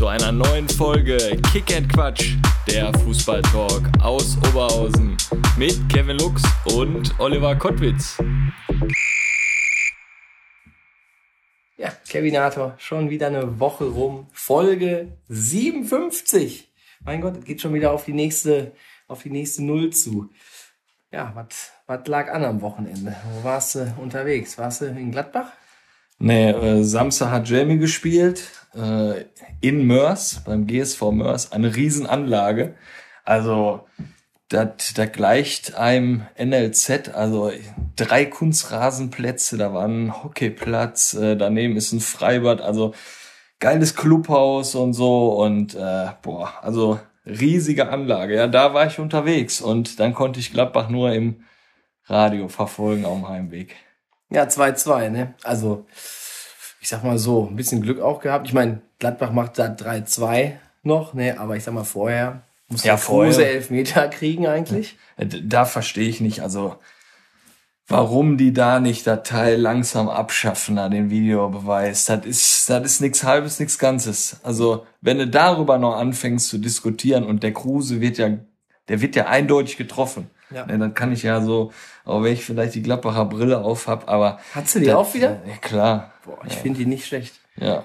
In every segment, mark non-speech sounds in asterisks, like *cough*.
Zu einer neuen Folge Kick and Quatsch, der Fußballtalk aus Oberhausen mit Kevin Lux und Oliver Kottwitz. Ja, Kevinator, schon wieder eine Woche rum. Folge 57. Mein Gott, es geht schon wieder auf die nächste, auf die nächste Null zu. Ja, was lag an am Wochenende? Wo warst du unterwegs? Warst du in Gladbach? Nee, äh, Samstag hat Jamie gespielt äh, in Mörs, beim GSV Mörs, eine Riesenanlage. Also das das gleicht einem NLZ, also drei Kunstrasenplätze, da war ein Hockeyplatz, äh, daneben ist ein Freibad, also geiles Clubhaus und so und äh, boah, also riesige Anlage. Ja, da war ich unterwegs und dann konnte ich Gladbach nur im Radio verfolgen auf dem Heimweg. Ja, 2-2, ne? Also, ich sag mal so, ein bisschen Glück auch gehabt. Ich meine, Gladbach macht da 3-2 noch, ne? Aber ich sag mal, vorher muss Ja, Kruse. Elfmeter kriegen eigentlich. Da verstehe ich nicht, also warum die da nicht das Teil langsam abschaffen, da den Videobeweis. Das ist, das ist nichts Halbes, nichts Ganzes. Also wenn du darüber noch anfängst zu diskutieren und der Kruse wird ja, der wird ja eindeutig getroffen. Ja. Ne, dann kann ich ja so, auch wenn ich vielleicht die Gladbacher Brille auf hab, aber Hast du die das- auch wieder? Ja, klar. Boah, ich finde die nicht schlecht. Ja.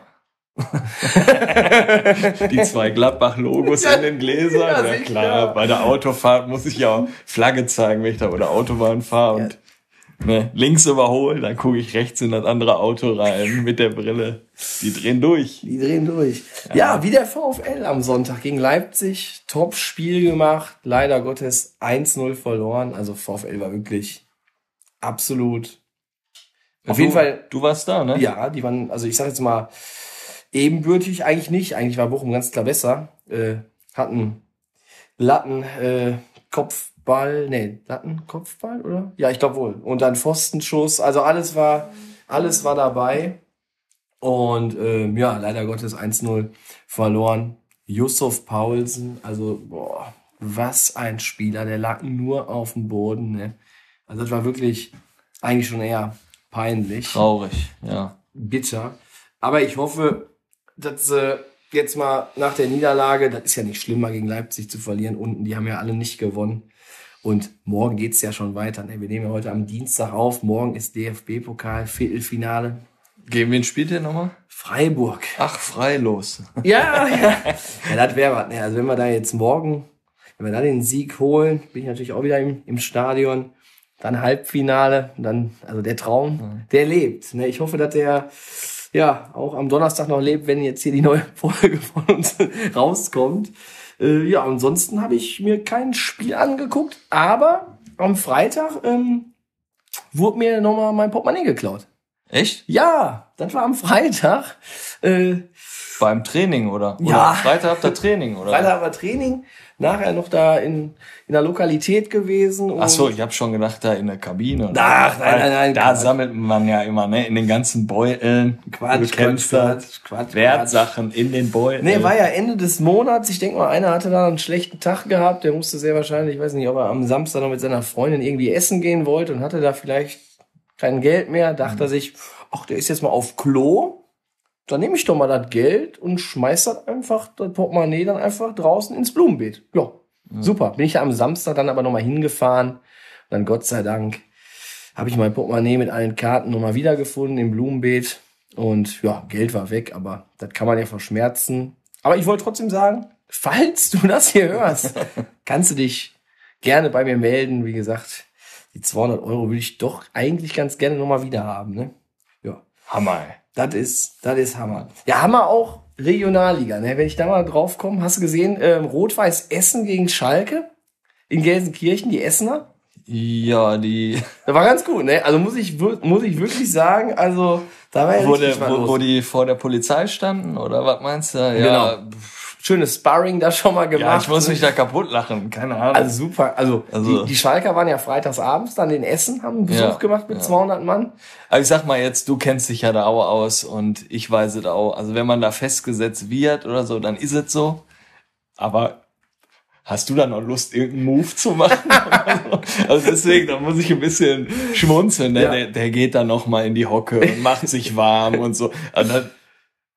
*laughs* die zwei Gladbach-Logos in den Gläsern. Ja, Ja, klar. Bei der Autofahrt muss ich ja auch Flagge zeigen, wenn ich da über der Autobahn fahre und ne, links überhole, dann gucke ich rechts in das andere Auto rein mit der Brille. Die drehen durch. Die drehen durch. Ja, wie der VfL am Sonntag gegen Leipzig. Top-Spiel gemacht. Leider Gottes 1-0 verloren. Also VfL war wirklich absolut. Auf du, jeden Fall, Du warst da, ne? ja, die waren, also ich sag jetzt mal, ebenbürtig eigentlich nicht. Eigentlich war Bochum ganz klar besser. Äh, hatten Latten, äh, Kopfball, nee, Latten, Kopfball, oder? Ja, ich glaube wohl. Und dann Pfostenschuss. Also alles war, alles war dabei. Und ähm, ja, leider Gottes 1-0 verloren. Yusuf Paulsen, also boah, was ein Spieler, der lag nur auf dem Boden. Ne? Also das war wirklich eigentlich schon eher peinlich, Traurig, ja. bitter. Aber ich hoffe, dass äh, jetzt mal nach der Niederlage, das ist ja nicht schlimm, mal gegen Leipzig zu verlieren unten, die haben ja alle nicht gewonnen. Und morgen geht's ja schon weiter. Ne? Wir nehmen ja heute am Dienstag auf. Morgen ist DFB-Pokal, Viertelfinale. Gegen wen spielt ihr nochmal? Freiburg. Ach, freilos. *laughs* Ja, ja. Ja, das wäre was. Ne? Also wenn wir da jetzt morgen, wenn wir da den Sieg holen, bin ich natürlich auch wieder im, im Stadion. Dann Halbfinale, dann, also der Traum, der lebt. Ne? Ich hoffe, dass der ja auch am Donnerstag noch lebt, wenn jetzt hier die neue *laughs* Folge von uns rauskommt. Äh, ja, ansonsten habe ich mir kein Spiel angeguckt, aber am Freitag ähm, wurde mir nochmal mein Portemonnaie geklaut. Echt? Ja, das war am Freitag. Äh, Beim Training, oder? oder Ja. Freitag habt ihr Training, oder? Freitag war Training, nachher noch da in, in der Lokalität gewesen. Ach so, ich habe schon gedacht, da in der Kabine. Ach, nein, nein, nein, Da Quatsch. sammelt man ja immer, ne, in den ganzen Beuteln. Quatsch, Quatsch. Quatsch, Quatsch, Wertsachen in den Beuteln. Nee, war ja Ende des Monats. Ich denke mal, einer hatte da einen schlechten Tag gehabt. Der musste sehr wahrscheinlich, ich weiß nicht, ob er am Samstag noch mit seiner Freundin irgendwie essen gehen wollte und hatte da vielleicht kein Geld mehr. Dachte er sich, ach, der ist jetzt mal auf Klo. Dann nehme ich doch mal das Geld und schmeiß das einfach, das Portemonnaie dann einfach draußen ins Blumenbeet. Ja, super. Bin ich ja am Samstag dann aber nochmal hingefahren. Und dann Gott sei Dank habe ich mein Portemonnaie mit allen Karten nochmal wiedergefunden im Blumenbeet. Und ja, Geld war weg, aber das kann man ja verschmerzen. Aber ich wollte trotzdem sagen, falls du das hier hörst, *laughs* kannst du dich gerne bei mir melden. Wie gesagt, die 200 Euro würde ich doch eigentlich ganz gerne nochmal wieder haben. Ne? Ja, Hammer. ey. Das ist, das ist Hammer. Ja, Hammer auch Regionalliga. Ne? Wenn ich da mal drauf komme, hast du gesehen, ähm, Rot-Weiß Essen gegen Schalke in Gelsenkirchen, die Essener? Ja, die, *laughs* Das war ganz gut, ne? Also muss ich, muss ich wirklich sagen, also da war ja wo, der, wo, wo die vor der Polizei standen, oder was meinst du? Ja, Genau. pff, schönes Sparring da schon mal gemacht. Ja, ich muss mich da kaputt lachen, keine Ahnung. Also super. Also, Also- die, die Schalker waren ja freitagsabends dann in Essen, haben einen Besuch Ja, gemacht mit ja. 200 Mann. Aber ich sag mal jetzt, du kennst dich ja da auch aus und ich weiß es auch. Also wenn man da festgesetzt wird oder so, dann ist es so. Aber hast du da noch Lust, irgendeinen Move zu machen? *laughs* also deswegen, da muss ich ein bisschen schmunzeln. Ne? Ja. Der, der geht dann noch mal in die Hocke und macht sich warm und so. Und dann,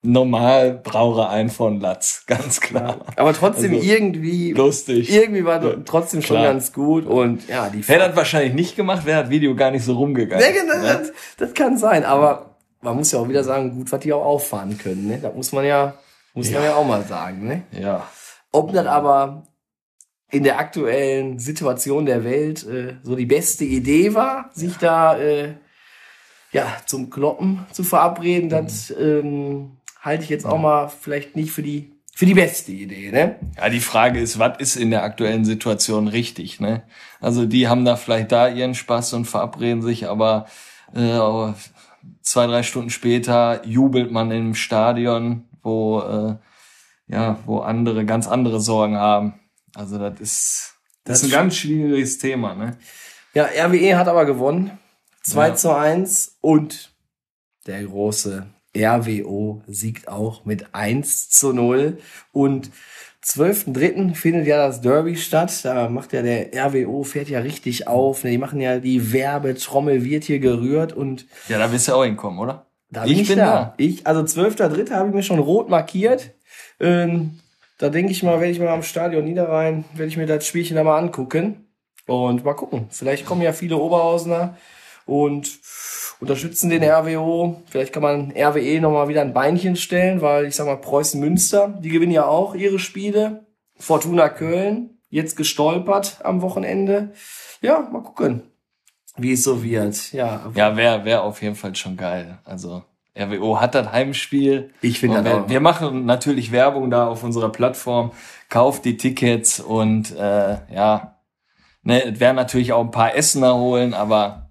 normal brauche einen von Latz, *laughs* ganz klar. Aber trotzdem Also, irgendwie, Lustig. irgendwie war Ja, trotzdem schon klar. ganz gut und ja, die Hätte das wahrscheinlich nicht gemacht, wäre das Video gar nicht so rumgegangen. Ja, genau, ne? das, das kann sein, aber man muss ja auch wieder sagen, gut, was die auch auffahren können, ne? Das muss man ja, muss man ja auch mal sagen, ne? Ja. Ob das aber in der aktuellen Situation der Welt äh, so die beste Idee war, sich da äh, ja zum Kloppen zu verabreden, das ähm, halte ich jetzt auch mal vielleicht nicht für die für die beste Idee, ne? Ja, die Frage ist, was ist in der aktuellen Situation richtig, ne? Also die haben da vielleicht da ihren Spaß und verabreden sich, aber äh, zwei, drei Stunden später jubelt man im Stadion, wo äh, ja, wo andere ganz andere Sorgen haben. Also das ist das, Das ist ein ganz schwieriges Thema, ne? Ja, RWE hat aber gewonnen. 2 Ja. zu 1 und der große RWO siegt auch mit 1 zu 0. Und 12.3. findet ja das Derby statt. Da macht ja der RWO, fährt ja richtig auf. Die machen ja die Werbetrommel, wird hier gerührt und Ja, da wirst du auch hinkommen, oder? da bin ich, da. Ich, also 12.3. habe ich mir schon rot markiert. Ähm, da denke ich mal, werde ich mal am Stadion Niederrhein, werde ich mir das Spielchen da mal angucken. Und mal gucken. Vielleicht kommen ja viele Oberhausener und unterstützen den RWO. Vielleicht kann man RWE nochmal wieder ein Beinchen stellen, weil ich sag mal, Preußen Münster, die gewinnen ja auch ihre Spiele. Fortuna Köln, jetzt gestolpert am Wochenende. Ja, mal gucken, wie es so wird. Ja, Ja, wäre wär auf jeden Fall schon geil. Also RWO hat das Heimspiel. Ich finde das wir, auch. wir machen natürlich Werbung da auf unserer Plattform. Kauft die Tickets und äh, ja, ne, es werden natürlich auch ein paar Essener holen, aber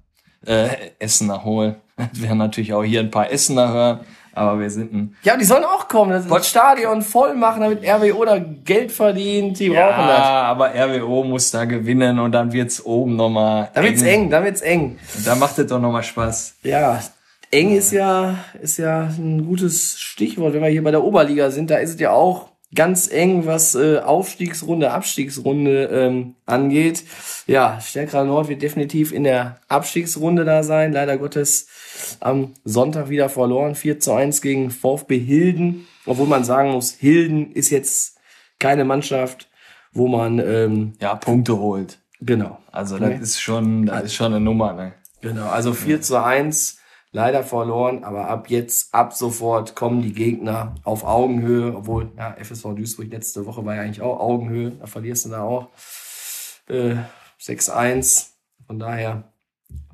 äh, Essener holen. Es *laughs* werden natürlich auch hier ein paar Essener hören, aber wir sind ein Ja, die sollen auch kommen. Das, das Stadion voll machen, damit RWO da Geld verdient. Die ja, brauchen das. aber RWO muss da gewinnen und dann wird's oben nochmal Da wird's eng, da wird's eng. Da macht es doch nochmal Spaß. Ja, eng ist ja, ist ja ein gutes Stichwort. Wenn wir hier bei der Oberliga sind, da ist es ja auch ganz eng, was äh, Aufstiegsrunde, Abstiegsrunde ähm, angeht. Ja, Stärkerer Nord wird definitiv in der Abstiegsrunde da sein. Leider Gottes am Sonntag wieder verloren. 4 zu 1 gegen VfB Hilden. Obwohl man sagen muss, Hilden ist jetzt keine Mannschaft, wo man, ähm, Ja, Punkte holt. genau, Also das Nee. ist schon, das ist schon eine Nummer, ne? Genau, also 4 zu 1, leider verloren, aber ab jetzt, ab sofort kommen die Gegner auf Augenhöhe, obwohl, ja, FSV Duisburg letzte Woche war ja eigentlich auch Augenhöhe, da verlierst du da auch äh, 6-1. Von daher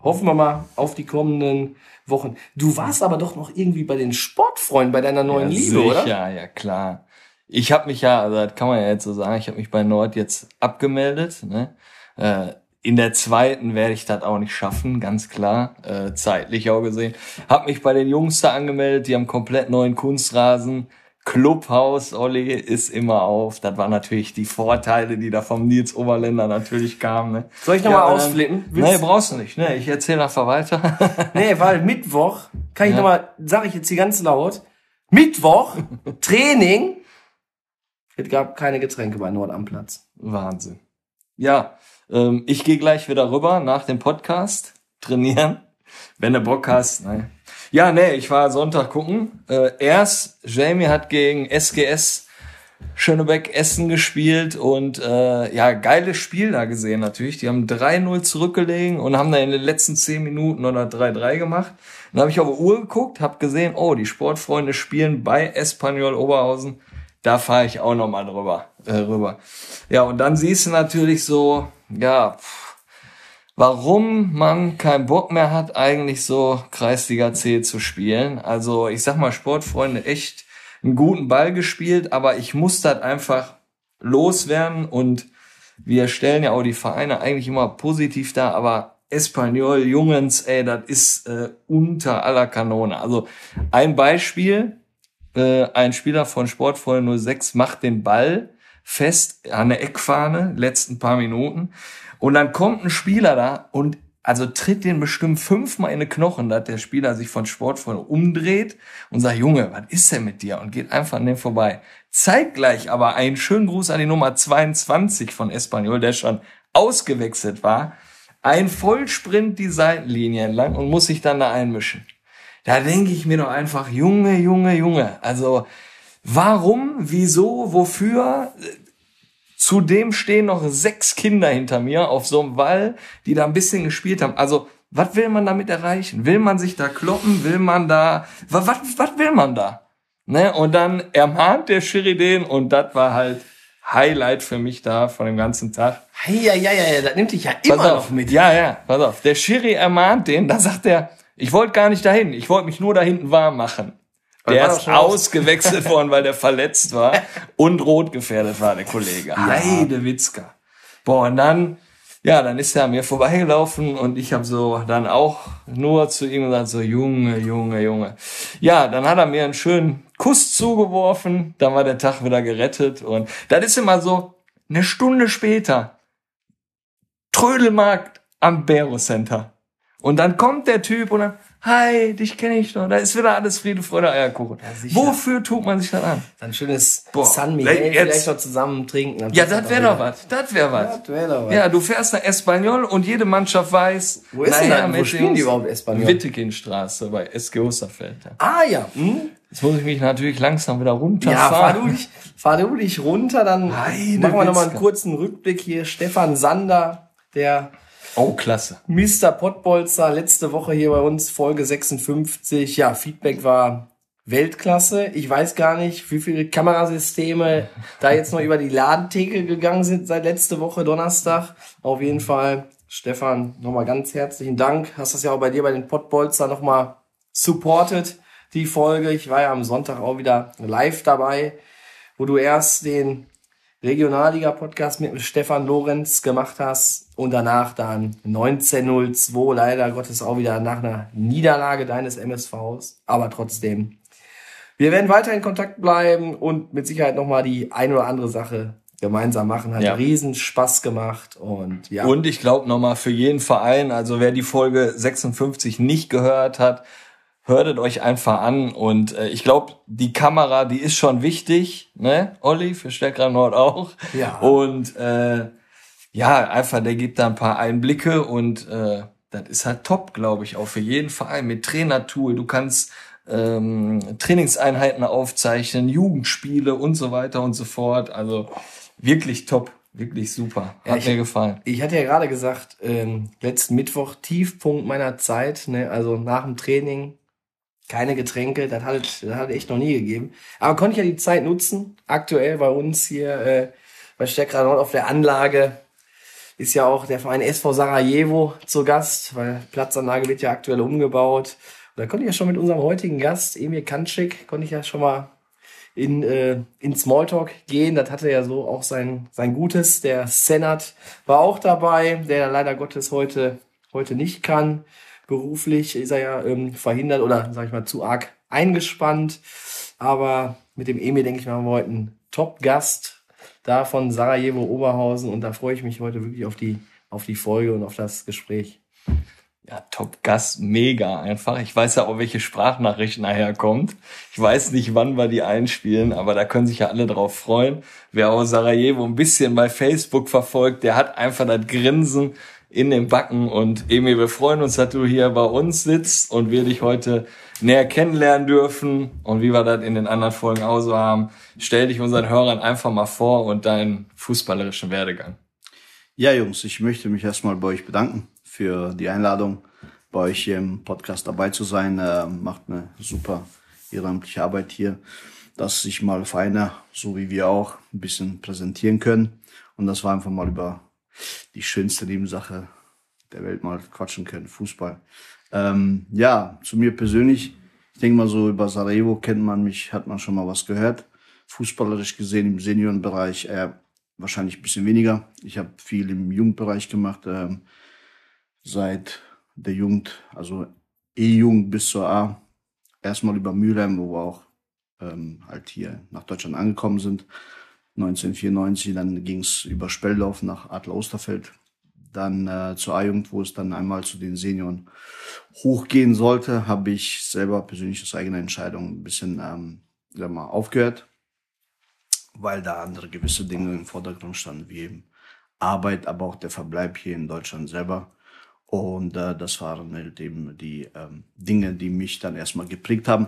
hoffen wir mal auf die kommenden Wochen. Du warst aber doch noch irgendwie bei den Sportfreunden, bei deiner neuen ja, Liebe, sicher, oder? ja, klar. Ich habe mich ja, also das kann man ja jetzt so sagen, ich habe mich bei Nord jetzt abgemeldet. Ne? Äh, in der zweiten werde ich das auch nicht schaffen, ganz klar, äh, zeitlich auch gesehen. Hab mich bei den Jungs da angemeldet, die haben komplett neuen Kunstrasen. Clubhaus, Olli, ist immer auf. Das waren natürlich die Vorteile, die da vom Nils Oberländer natürlich kamen. Ne? Soll ich nochmal Ja, ausflippen? Nee, brauchst du nicht. Ne? Ich erzähle einfach weiter. *laughs* Nee, weil Mittwoch, kann ich Ja. nochmal, sage ich jetzt hier ganz laut, Mittwoch, Training, es gab keine Getränke bei Nord am Platz. Wahnsinn. Ja, ähm, ich gehe gleich wieder rüber nach dem Podcast trainieren, wenn du Bock hast. Ne? Ja, nee, ich war Sonntag gucken. Äh, erst Jamie hat gegen SGS Schönebeck Essen gespielt und äh, ja, geiles Spiel da gesehen natürlich. Die haben 3-0 zurückgelegen und haben da in den letzten 10 Minuten oder 3-3 gemacht. Dann habe ich auf die Uhr geguckt, habe gesehen, oh, die Sportfreunde spielen bei Espanyol Oberhausen. Da fahre ich auch nochmal drüber, äh, rüber. Ja, und dann siehst du natürlich so, ja, pff, warum man keinen Bock mehr hat, eigentlich so Kreisliga C zu spielen. Also ich sag mal, Sportfreunde echt einen guten Ball gespielt, aber ich muss das einfach loswerden und wir stellen ja auch die Vereine eigentlich immer positiv dar, aber Espanyol, Jungens, ey, das ist äh, unter aller Kanone. Also ein Beispiel, Äh, ein Spieler von Sportfreunde 06 macht den Ball fest an der Eckfahne, letzten paar Minuten. Und dann kommt ein Spieler da und also tritt den bestimmt fünfmal in den Knochen, dass der Spieler sich von Sportfreunde umdreht und sagt, Junge, was ist denn mit dir? Und geht einfach an dem vorbei. Zeitgleich aber einen schönen Gruß an die Nummer 22 von Espanyol, der schon ausgewechselt war. Ein Vollsprint die Seitenlinie entlang und muss sich dann da einmischen. Da denke ich mir doch einfach, Junge, Junge, Junge. Also, warum, wieso, wofür? Zudem stehen noch sechs Kinder hinter mir auf so einem Wall, die da ein bisschen gespielt haben. Also, was will man damit erreichen? Will man sich da kloppen? Will man da, was, was, was will man da? Ne? Und dann ermahnt der Schiri den und das war halt Highlight für mich da von dem ganzen Tag. Ja, ja, ja, ja, das nimmt dich ja immer Pass auf, noch mit. Ja, ja, pass auf. Der Schiri ermahnt den, da sagt er, ich wollte gar nicht dahin, ich wollte mich nur da hinten warm machen. Der ist ausgewechselt worden, weil der verletzt war und rot gefährdet war, der Kollege. Heide Witzka. Boah, und dann, ja, dann ist er an mir vorbeigelaufen und ich habe so dann auch nur zu ihm gesagt, so Junge, Junge, Junge. Ja, dann hat er mir einen schönen Kuss zugeworfen, dann war der Tag wieder gerettet und das ist immer so, eine Stunde später, Trödelmarkt am Bero Center. Und dann kommt der Typ und dann, hi, dich kenne ich noch. Da ist wieder alles Friede, Freude, Eierkuchen. sicher. Wofür tut man sich das an? Ein schönes Boah, San Miguel jetzt- vielleicht noch zusammen trinken. dann Ja, das wäre doch was. Das wäre was. Was. Ja, du fährst nach Espanyol und jede Mannschaft weiß, Wo ist denn naja? Wo spielen die überhaupt Espanyol? Wittekindstraße bei SG Osterfeld. Ja. Ah ja. Hm? Jetzt muss ich mich natürlich langsam wieder Ja, fahr runterfahren. du, dich, fahr du dich runter, dann Heide machen wir nochmal einen kurzen Rückblick hier. Stefan Sander, der Oh, klasse. Mr. Pottbolzer, letzte Woche hier bei uns, Folge 56. Ja, Feedback war Weltklasse. Ich weiß gar nicht, wie viele Kamerasysteme da jetzt noch über die Ladentheke gegangen sind seit letzte Woche Donnerstag. Auf jeden Fall, Stefan, nochmal ganz herzlichen Dank. Hast das ja auch bei dir bei den Pottbolzer nochmal supported, die Folge. Ich war ja am Sonntag auch wieder live dabei, wo du erst den Regionalliga-Podcast mit Stefan Lorenz gemacht hast und danach dann 1902, leider Gottes auch wieder nach einer Niederlage deines MSVs, aber trotzdem. Wir werden weiter in Kontakt bleiben und mit Sicherheit nochmal die ein oder andere Sache gemeinsam machen. Hat Ja. riesen Spaß gemacht und ja. Und ich glaube nochmal für jeden Verein, also wer die Folge 56 nicht gehört hat, hörtet euch einfach an. Und äh, ich glaube, die Kamera, die ist schon wichtig, ne? Olli, für Steckrhein Nord auch. Ja. Und äh, ja, einfach, der gibt da ein paar Einblicke und äh, das ist halt top, glaube ich, auch für jeden Verein mit Trainertool. Du kannst ähm, Trainingseinheiten aufzeichnen, Jugendspiele und so weiter und so fort. Also wirklich top, wirklich super. Ja, Hat ich- mir gefallen. Ich hatte ja gerade gesagt, ähm, letzten Mittwoch Tiefpunkt meiner Zeit, ne? also nach dem Training keine Getränke, das hat es das hat echt noch nie gegeben. Aber konnte ich ja die Zeit nutzen. Aktuell bei uns hier äh, bei Steckrad Nord auf der Anlage ist ja auch der Verein SV Sarajevo zu Gast, weil Platzanlage wird ja aktuell umgebaut. Und da konnte ich ja schon mit unserem heutigen Gast, Emil Kanschik, konnte ich ja schon mal in, äh, in Smalltalk gehen. Das hatte ja so auch sein, sein Gutes. Der Senat war auch dabei, der leider Gottes heute, heute nicht kann. Beruflich ist er ja ähm, verhindert oder, sag ich mal, zu arg eingespannt. Aber mit dem Emil, denke ich mal, haben wir heute einen Top-Gast da von Sarajevo Oberhausen. Und da freue ich mich heute wirklich auf die, auf die Folge und auf das Gespräch. Ja, Top-Gast, mega einfach. Ich weiß ja auch, welche Sprachnachricht nachher kommt. Ich weiß nicht, wann wir die einspielen, aber da können sich ja alle drauf freuen. Wer auch Sarajevo ein bisschen bei Facebook verfolgt, der hat einfach das Grinsen in den Backen. Und Emil, wir freuen uns, dass du hier bei uns sitzt und wir dich heute näher kennenlernen dürfen. Und wie wir das in den anderen Folgen auch so haben, stell dich unseren Hörern einfach mal vor und deinen fußballerischen Werdegang. Ja, Jungs, ich möchte mich erstmal bei euch bedanken für die Einladung, bei euch hier im Podcast dabei zu sein. Äh, macht eine super ehrenamtliche Arbeit hier, dass sich mal Vereine, so wie wir auch, ein bisschen präsentieren können. Und das war einfach mal über die schönste Nebensache der Welt mal quatschen können, Fußball. Ähm, ja, zu mir persönlich, ich denke mal so über Sarajevo kennt man mich, hat man schon mal was gehört. Fußballerisch gesehen im Seniorenbereich äh, wahrscheinlich ein bisschen weniger. Ich habe viel im Jugendbereich gemacht, ähm, seit der Jugend, also E-Jugend bis zur A. Erstmal über Mülheim, wo wir auch ähm, halt hier nach Deutschland angekommen sind. 1994, dann ging es über Speldorf nach Adler Osterfeld, dann äh, zur A-Jugend, wo es dann einmal zu den Senioren hochgehen sollte, habe ich selber persönlich aus eigener Entscheidung ein bisschen ähm, sag mal, aufgehört, weil da andere gewisse Dinge im Vordergrund standen, wie eben Arbeit, aber auch der Verbleib hier in Deutschland selber. Und äh, das waren halt eben die ähm, Dinge, die mich dann erstmal geprägt haben.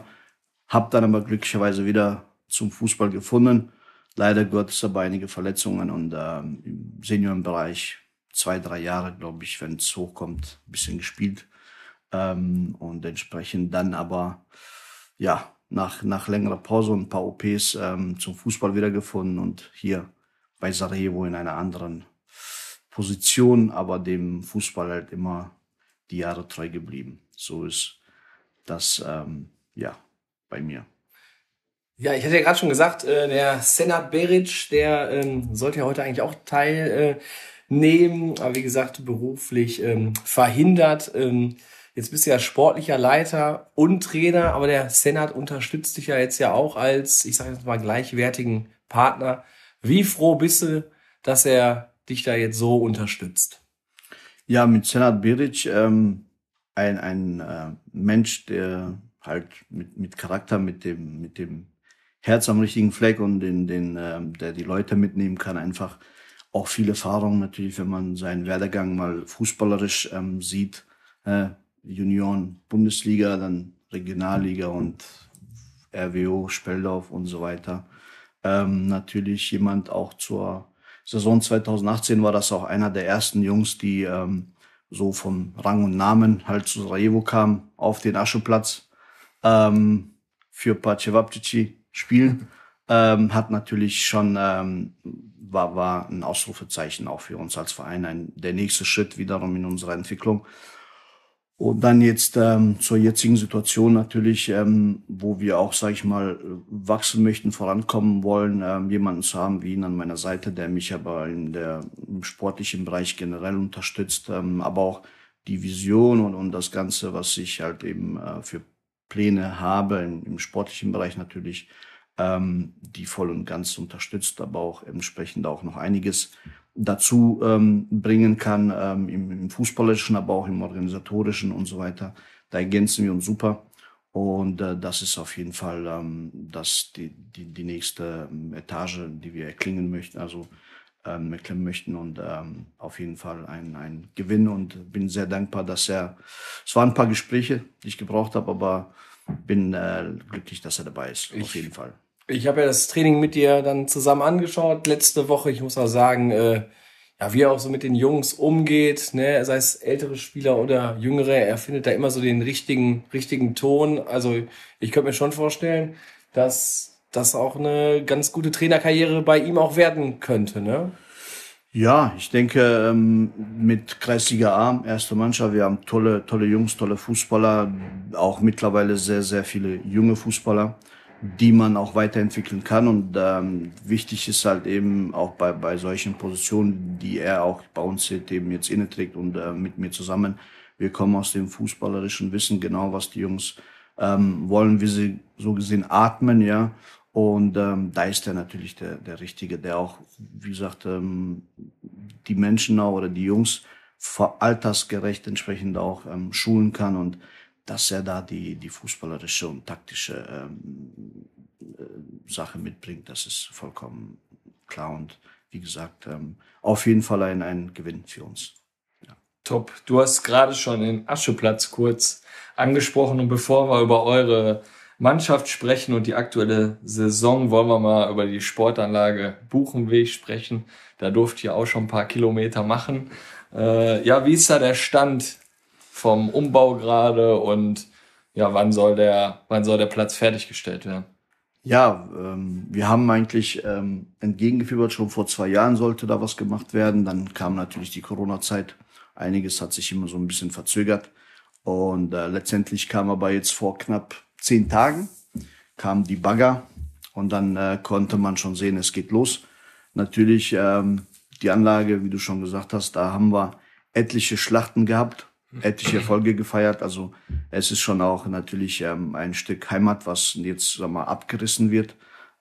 Hab dann aber glücklicherweise wieder zum Fußball gefunden. Leider Gottes aber einige Verletzungen und ähm, im Seniorenbereich zwei, drei Jahre, glaube ich, wenn es hochkommt, ein bisschen gespielt. Ähm, und entsprechend dann aber, ja, nach, nach längerer Pause und ein paar OPs ähm, zum Fußball wiedergefunden und hier bei Sarajevo in einer anderen Position, aber dem Fußball halt immer die Jahre treu geblieben. So ist das, ähm, ja, bei mir. Ja, ich hatte ja gerade schon gesagt, äh, der Senat Beric, der ähm, sollte ja heute eigentlich auch teilnehmen, äh, aber wie gesagt, beruflich ähm, verhindert. Ähm, jetzt bist du ja sportlicher Leiter und Trainer, aber der Senat unterstützt dich ja jetzt ja auch als, ich sage jetzt mal, gleichwertigen Partner. Wie froh bist du, dass er dich da jetzt so unterstützt? Ja, mit Senat Biric, ähm, ein, ein äh, Mensch, der halt mit, mit Charakter, mit dem, mit dem Herz am richtigen Fleck und den, den, ähm, der die Leute mitnehmen kann, einfach auch viel Erfahrung natürlich, wenn man seinen Werdegang mal fußballerisch ähm, sieht, äh, Junioren, Bundesliga, dann Regionalliga und RWO, Speldorf und so weiter. Ähm, natürlich jemand auch zur Saison 2018 war das auch einer der ersten Jungs, die ähm, so von Rang und Namen halt zu Sarajevo kam auf den Ascheplatz ähm, für Pacevapcici spielen. Ähm, hat natürlich schon ähm, war war ein Ausrufezeichen auch für uns als Verein ein der nächste Schritt wiederum in unserer Entwicklung und dann jetzt ähm, zur jetzigen Situation natürlich, ähm, wo wir auch, sage ich mal, wachsen möchten, vorankommen wollen, ähm, jemanden zu haben wie ihn an meiner Seite, der mich aber in der im sportlichen Bereich generell unterstützt, ähm, aber auch die Vision und, und das Ganze, was ich halt eben äh, für Pläne habe im, im sportlichen Bereich natürlich, ähm, die voll und ganz unterstützt, aber auch entsprechend auch noch einiges dazu ähm, bringen kann, ähm, im, im Fußballerischen, aber auch im Organisatorischen und so weiter. Da ergänzen wir uns super. Und äh, das ist auf jeden Fall ähm, das, die, die, die nächste ähm, Etage, die wir erklingen möchten, also ähm, erklimmen möchten. Und ähm, auf jeden Fall ein, ein Gewinn und bin sehr dankbar, dass er, es waren ein paar Gespräche, die ich gebraucht habe, aber bin äh, glücklich, dass er dabei ist, ich, auf jeden Fall. Ich habe ja das Training mit dir dann zusammen angeschaut letzte Woche. Ich muss auch sagen, äh, ja, wie er auch so mit den Jungs umgeht, ne, sei es ältere Spieler oder jüngere, er findet da immer so den richtigen, richtigen Ton. Also ich könnte mir schon vorstellen, dass das auch eine ganz gute Trainerkarriere bei ihm auch werden könnte, ne? Ja, ich denke, ähm, mit Kreisliga A, erste Mannschaft, wir haben tolle, tolle Jungs, tolle Fußballer, auch mittlerweile sehr, sehr viele junge Fußballer die man auch weiterentwickeln kann. Und ähm, wichtig ist halt eben auch bei, bei solchen Positionen, die er auch bei uns eben jetzt inne trägt und äh, mit mir zusammen. Wir kommen aus dem fußballerischen Wissen genau, was die Jungs ähm, wollen, wie sie so gesehen atmen, ja. Und ähm, da ist er natürlich der, der Richtige, der auch, wie gesagt, ähm, die Menschen auch oder die Jungs altersgerecht entsprechend auch ähm, schulen kann und dass er da die, die fußballerische und taktische ähm, äh, Sache mitbringt, das ist vollkommen klar und wie gesagt, ähm, auf jeden Fall ein, ein Gewinn für uns. Ja. Top. Du hast gerade schon den Ascheplatz kurz angesprochen und bevor wir über eure Mannschaft sprechen und die aktuelle Saison, wollen wir mal über die Sportanlage Buchenweg sprechen. Da durft ihr auch schon ein paar Kilometer machen. Äh, ja, wie ist da der Stand vom Umbau gerade und ja, wann soll der, wann soll der Platz fertiggestellt werden? Ja, ähm, wir haben eigentlich ähm, entgegengefiebert, schon vor zwei Jahren sollte da was gemacht werden. Dann kam natürlich die Corona-Zeit. Einiges hat sich immer so ein bisschen verzögert. Und äh, letztendlich kam aber jetzt vor knapp zehn Tagen, kam die Bagger und dann äh, konnte man schon sehen, es geht los. Natürlich ähm, die Anlage, wie du schon gesagt hast, da haben wir etliche Schlachten gehabt etliche Erfolge gefeiert. Also es ist schon auch natürlich ähm, ein Stück Heimat, was jetzt sag mal, abgerissen wird.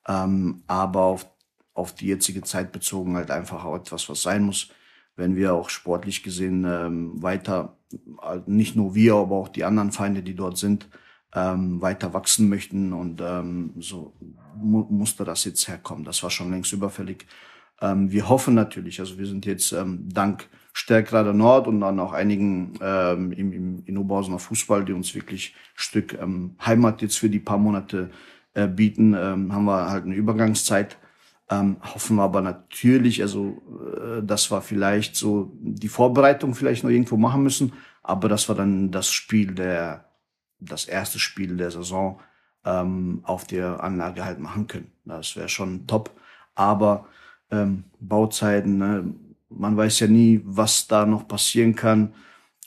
Ähm, aber auf, auf die jetzige Zeit bezogen halt einfach auch etwas, was sein muss. Wenn wir auch sportlich gesehen ähm, weiter, äh, nicht nur wir, aber auch die anderen Feinde, die dort sind, ähm, weiter wachsen möchten und ähm, so mu musste das jetzt herkommen. Das war schon längst überfällig. Ähm, wir hoffen natürlich, also wir sind jetzt ähm, dank Stärkrader Nord und dann auch einigen ähm, im, im, in Oberhausener Fußball, die uns wirklich Stück ähm, Heimat jetzt für die paar Monate äh, bieten, ähm, haben wir halt eine Übergangszeit. Ähm, hoffen wir aber natürlich, also äh, das war vielleicht so die Vorbereitung vielleicht noch irgendwo machen müssen, aber das war dann das Spiel der das erste Spiel der Saison ähm, auf der Anlage halt machen können. Das wäre schon top. Aber ähm, Bauzeiten, ne? Man weiß ja nie, was da noch passieren kann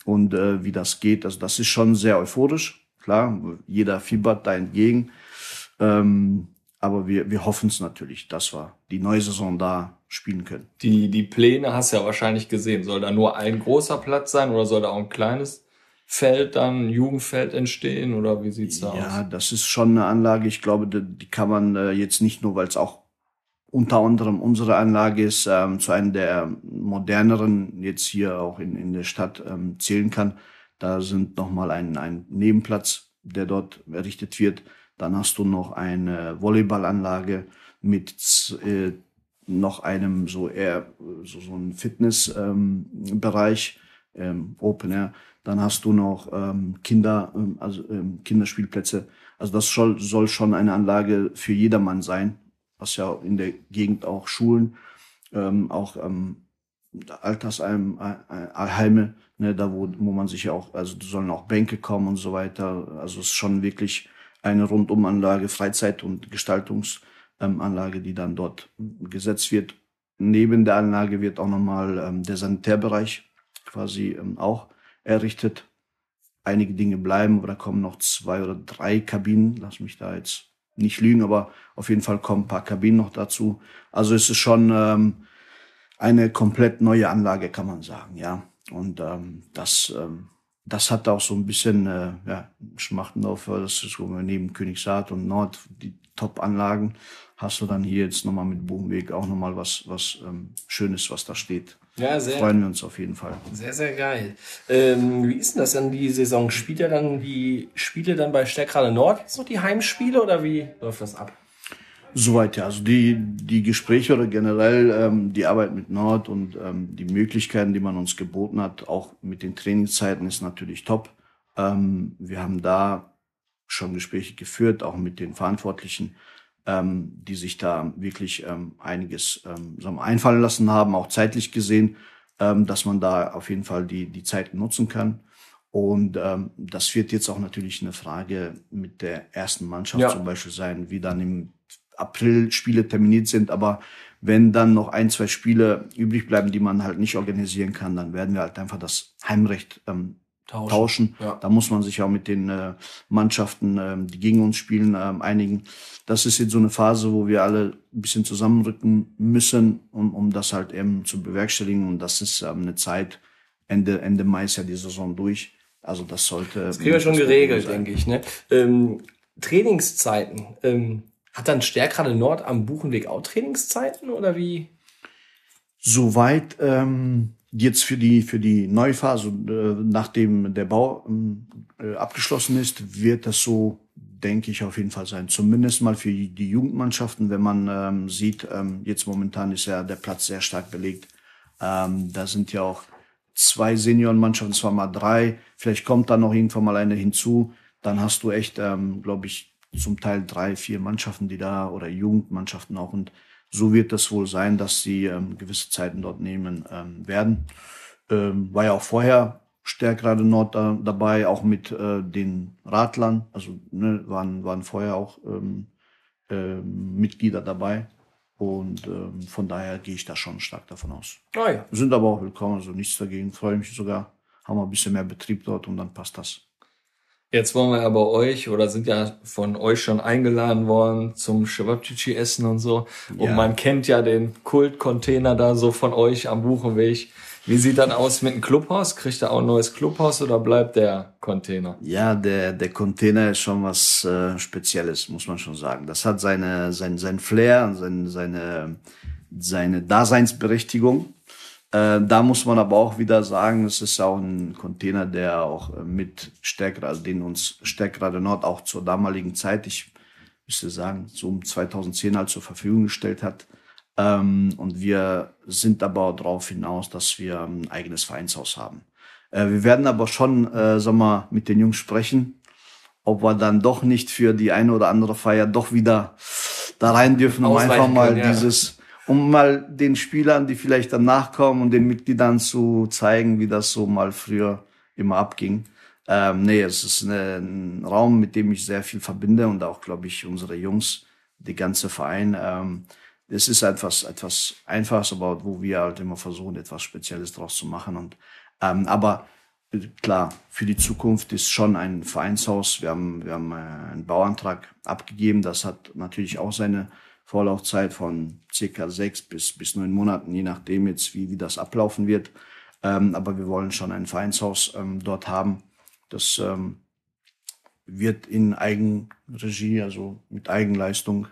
und äh, wie das geht. Also das ist schon sehr euphorisch. Klar, jeder fiebert da entgegen. Ähm, aber wir, wir hoffen es natürlich, dass wir die neue Saison da spielen können. Die, die Pläne hast du ja wahrscheinlich gesehen. Soll da nur ein großer Platz sein oder soll da auch ein kleines Feld dann, Jugendfeld entstehen oder wie sieht's da ja, aus? Ja, das ist schon eine Anlage. Ich glaube, die, die kann man äh, jetzt nicht nur, weil es auch unter anderem unsere Anlage ist, ähm, zu einem der moderneren jetzt hier auch in, in der Stadt ähm, zählen kann. Da sind nochmal ein, ein Nebenplatz, der dort errichtet wird. Dann hast du noch eine Volleyballanlage mit äh, noch einem so eher so, so ein Fitnessbereich, ähm, ähm, Open Air. Dann hast du noch ähm, Kinder, ähm, also ähm, Kinderspielplätze. Also das soll, soll schon eine Anlage für jedermann sein, was ja in der Gegend auch Schulen, ähm, auch ähm, Altersheime, ne, da wo, wo man sich ja auch, also sollen auch Bänke kommen und so weiter. Also es ist schon wirklich eine Rundumanlage, Freizeit- und Gestaltungsanlage, die dann dort gesetzt wird. Neben der Anlage wird auch nochmal ähm, der Sanitärbereich quasi ähm, auch errichtet. Einige Dinge bleiben, aber da kommen noch zwei oder drei Kabinen. Lass mich da jetzt nicht lügen, aber auf jeden Fall kommen ein paar Kabinen noch dazu. Also es ist schon ähm, eine komplett neue Anlage, kann man sagen, ja. Und ähm, das, ähm, das hat auch so ein bisschen äh, ja, Schmachtendorfer, das ist neben Königshaard und Nord die Top-Anlagen. Hast du dann hier jetzt nochmal mit Buchenweg auch nochmal was, was ähm, Schönes, was da steht. Ja, sehr. Freuen wir uns auf jeden Fall. Sehr, sehr geil. Ähm, wie ist denn das dann die Saison? Spielt er dann die Spiele dann bei Stärkrade Nord jetzt noch die Heimspiele oder wie läuft das ab? Soweit ja. Also die, die Gespräche oder generell ähm, die Arbeit mit Nord und ähm, die Möglichkeiten, die man uns geboten hat, auch mit den Trainingszeiten, ist natürlich top. Ähm, wir haben da schon Gespräche geführt, auch mit den Verantwortlichen, ähm, die sich da wirklich ähm, einiges ähm, so einfallen lassen haben, auch zeitlich gesehen, ähm, dass man da auf jeden Fall die, die Zeit nutzen kann. Und ähm, das wird jetzt auch natürlich eine Frage mit der ersten Mannschaft Ja. zum Beispiel sein, wie dann im April Spiele terminiert sind. Aber wenn dann noch ein, zwei Spiele übrig bleiben, die man halt nicht organisieren kann, dann werden wir halt einfach das Heimrecht ähm, Tauschen. tauschen. Ja. Da muss man sich auch mit den äh, Mannschaften, ähm, die gegen uns spielen, ähm, einigen. Das ist jetzt so eine Phase, wo wir alle ein bisschen zusammenrücken müssen, um, um das halt eben zu bewerkstelligen. Und das ist ähm, eine Zeit, Ende, Ende Mai ist ja die Saison durch. Also das sollte. Das kriegen wir schon geregelt, denke ich. Ne? Ähm, Trainingszeiten. Ähm, hat dann Stärkrade Nord am Buchenweg auch Trainingszeiten oder wie? Soweit ähm, jetzt für die für die Neuphase, äh, nachdem der Bau ähm, äh, abgeschlossen ist, wird das so, denke ich, auf jeden Fall sein. Zumindest mal für die Jugendmannschaften, wenn man ähm, sieht, ähm, jetzt momentan ist ja der Platz sehr stark belegt. Ähm, da sind ja auch zwei Seniorenmannschaften, zwar mal drei, vielleicht kommt da noch irgendwann mal eine hinzu. Dann hast du echt, ähm, glaube ich, zum Teil drei, vier Mannschaften, die da oder Jugendmannschaften auch und so wird das wohl sein, dass sie ähm, gewisse Zeiten dort nehmen ähm, werden. Ähm, war ja auch vorher Stärkrade Nord da, dabei, auch mit äh, den Radlern, also ne, waren, waren vorher auch ähm, ähm, Mitglieder dabei. Und ähm, von daher gehe ich da schon stark davon aus. Ah ja. Sind aber auch willkommen, also nichts dagegen, freue mich sogar. Haben wir ein bisschen mehr Betrieb dort und dann passt das. Jetzt wollen wir ja bei euch oder sind ja von euch schon eingeladen worden zum Cevapcici essen und so. Und Ja. man kennt ja den Kultcontainer da so von euch am Buchenweg. Wie sieht dann aus mit dem Clubhaus? Kriegt er auch ein neues Clubhaus oder bleibt der Container? Ja, der, der Container ist schon was äh, Spezielles, muss man schon sagen. Das hat seine, sein, sein Flair und sein, seine, seine Daseinsberechtigung. Äh, da muss man aber auch wieder sagen, es ist auch ein Container, der auch äh, mit Stärkrad, also den uns Stärkrade Nord auch zur damaligen Zeit, ich müsste sagen, so um 2010 halt zur Verfügung gestellt hat. Ähm, und wir sind aber darauf hinaus, dass wir ein eigenes Vereinshaus haben. Äh, wir werden aber schon, äh, sag mal, mit den Jungs sprechen, ob wir dann doch nicht für die eine oder andere Feier doch wieder da rein dürfen, um Ausweichen einfach mal können, ja. dieses, um mal den Spielern, die vielleicht danach kommen und den Mitgliedern zu zeigen, wie das so mal früher immer abging. Ähm, nee, es ist ein Raum, mit dem ich sehr viel verbinde und auch, glaube ich, unsere Jungs, die ganze Verein. Ähm, es ist etwas, etwas Einfaches, aber wo wir halt immer versuchen, etwas Spezielles draus zu machen. Und, ähm, aber äh, klar, für die Zukunft ist schon ein Vereinshaus. Wir haben, wir haben äh, einen Bauantrag abgegeben. Das hat natürlich auch seine Vorlaufzeit von circa sechs bis, bis neun Monaten, je nachdem jetzt, wie, wie das ablaufen wird. Ähm, aber wir wollen schon ein Vereinshaus ähm, dort haben. Das ähm, wird in Eigenregie, also mit Eigenleistung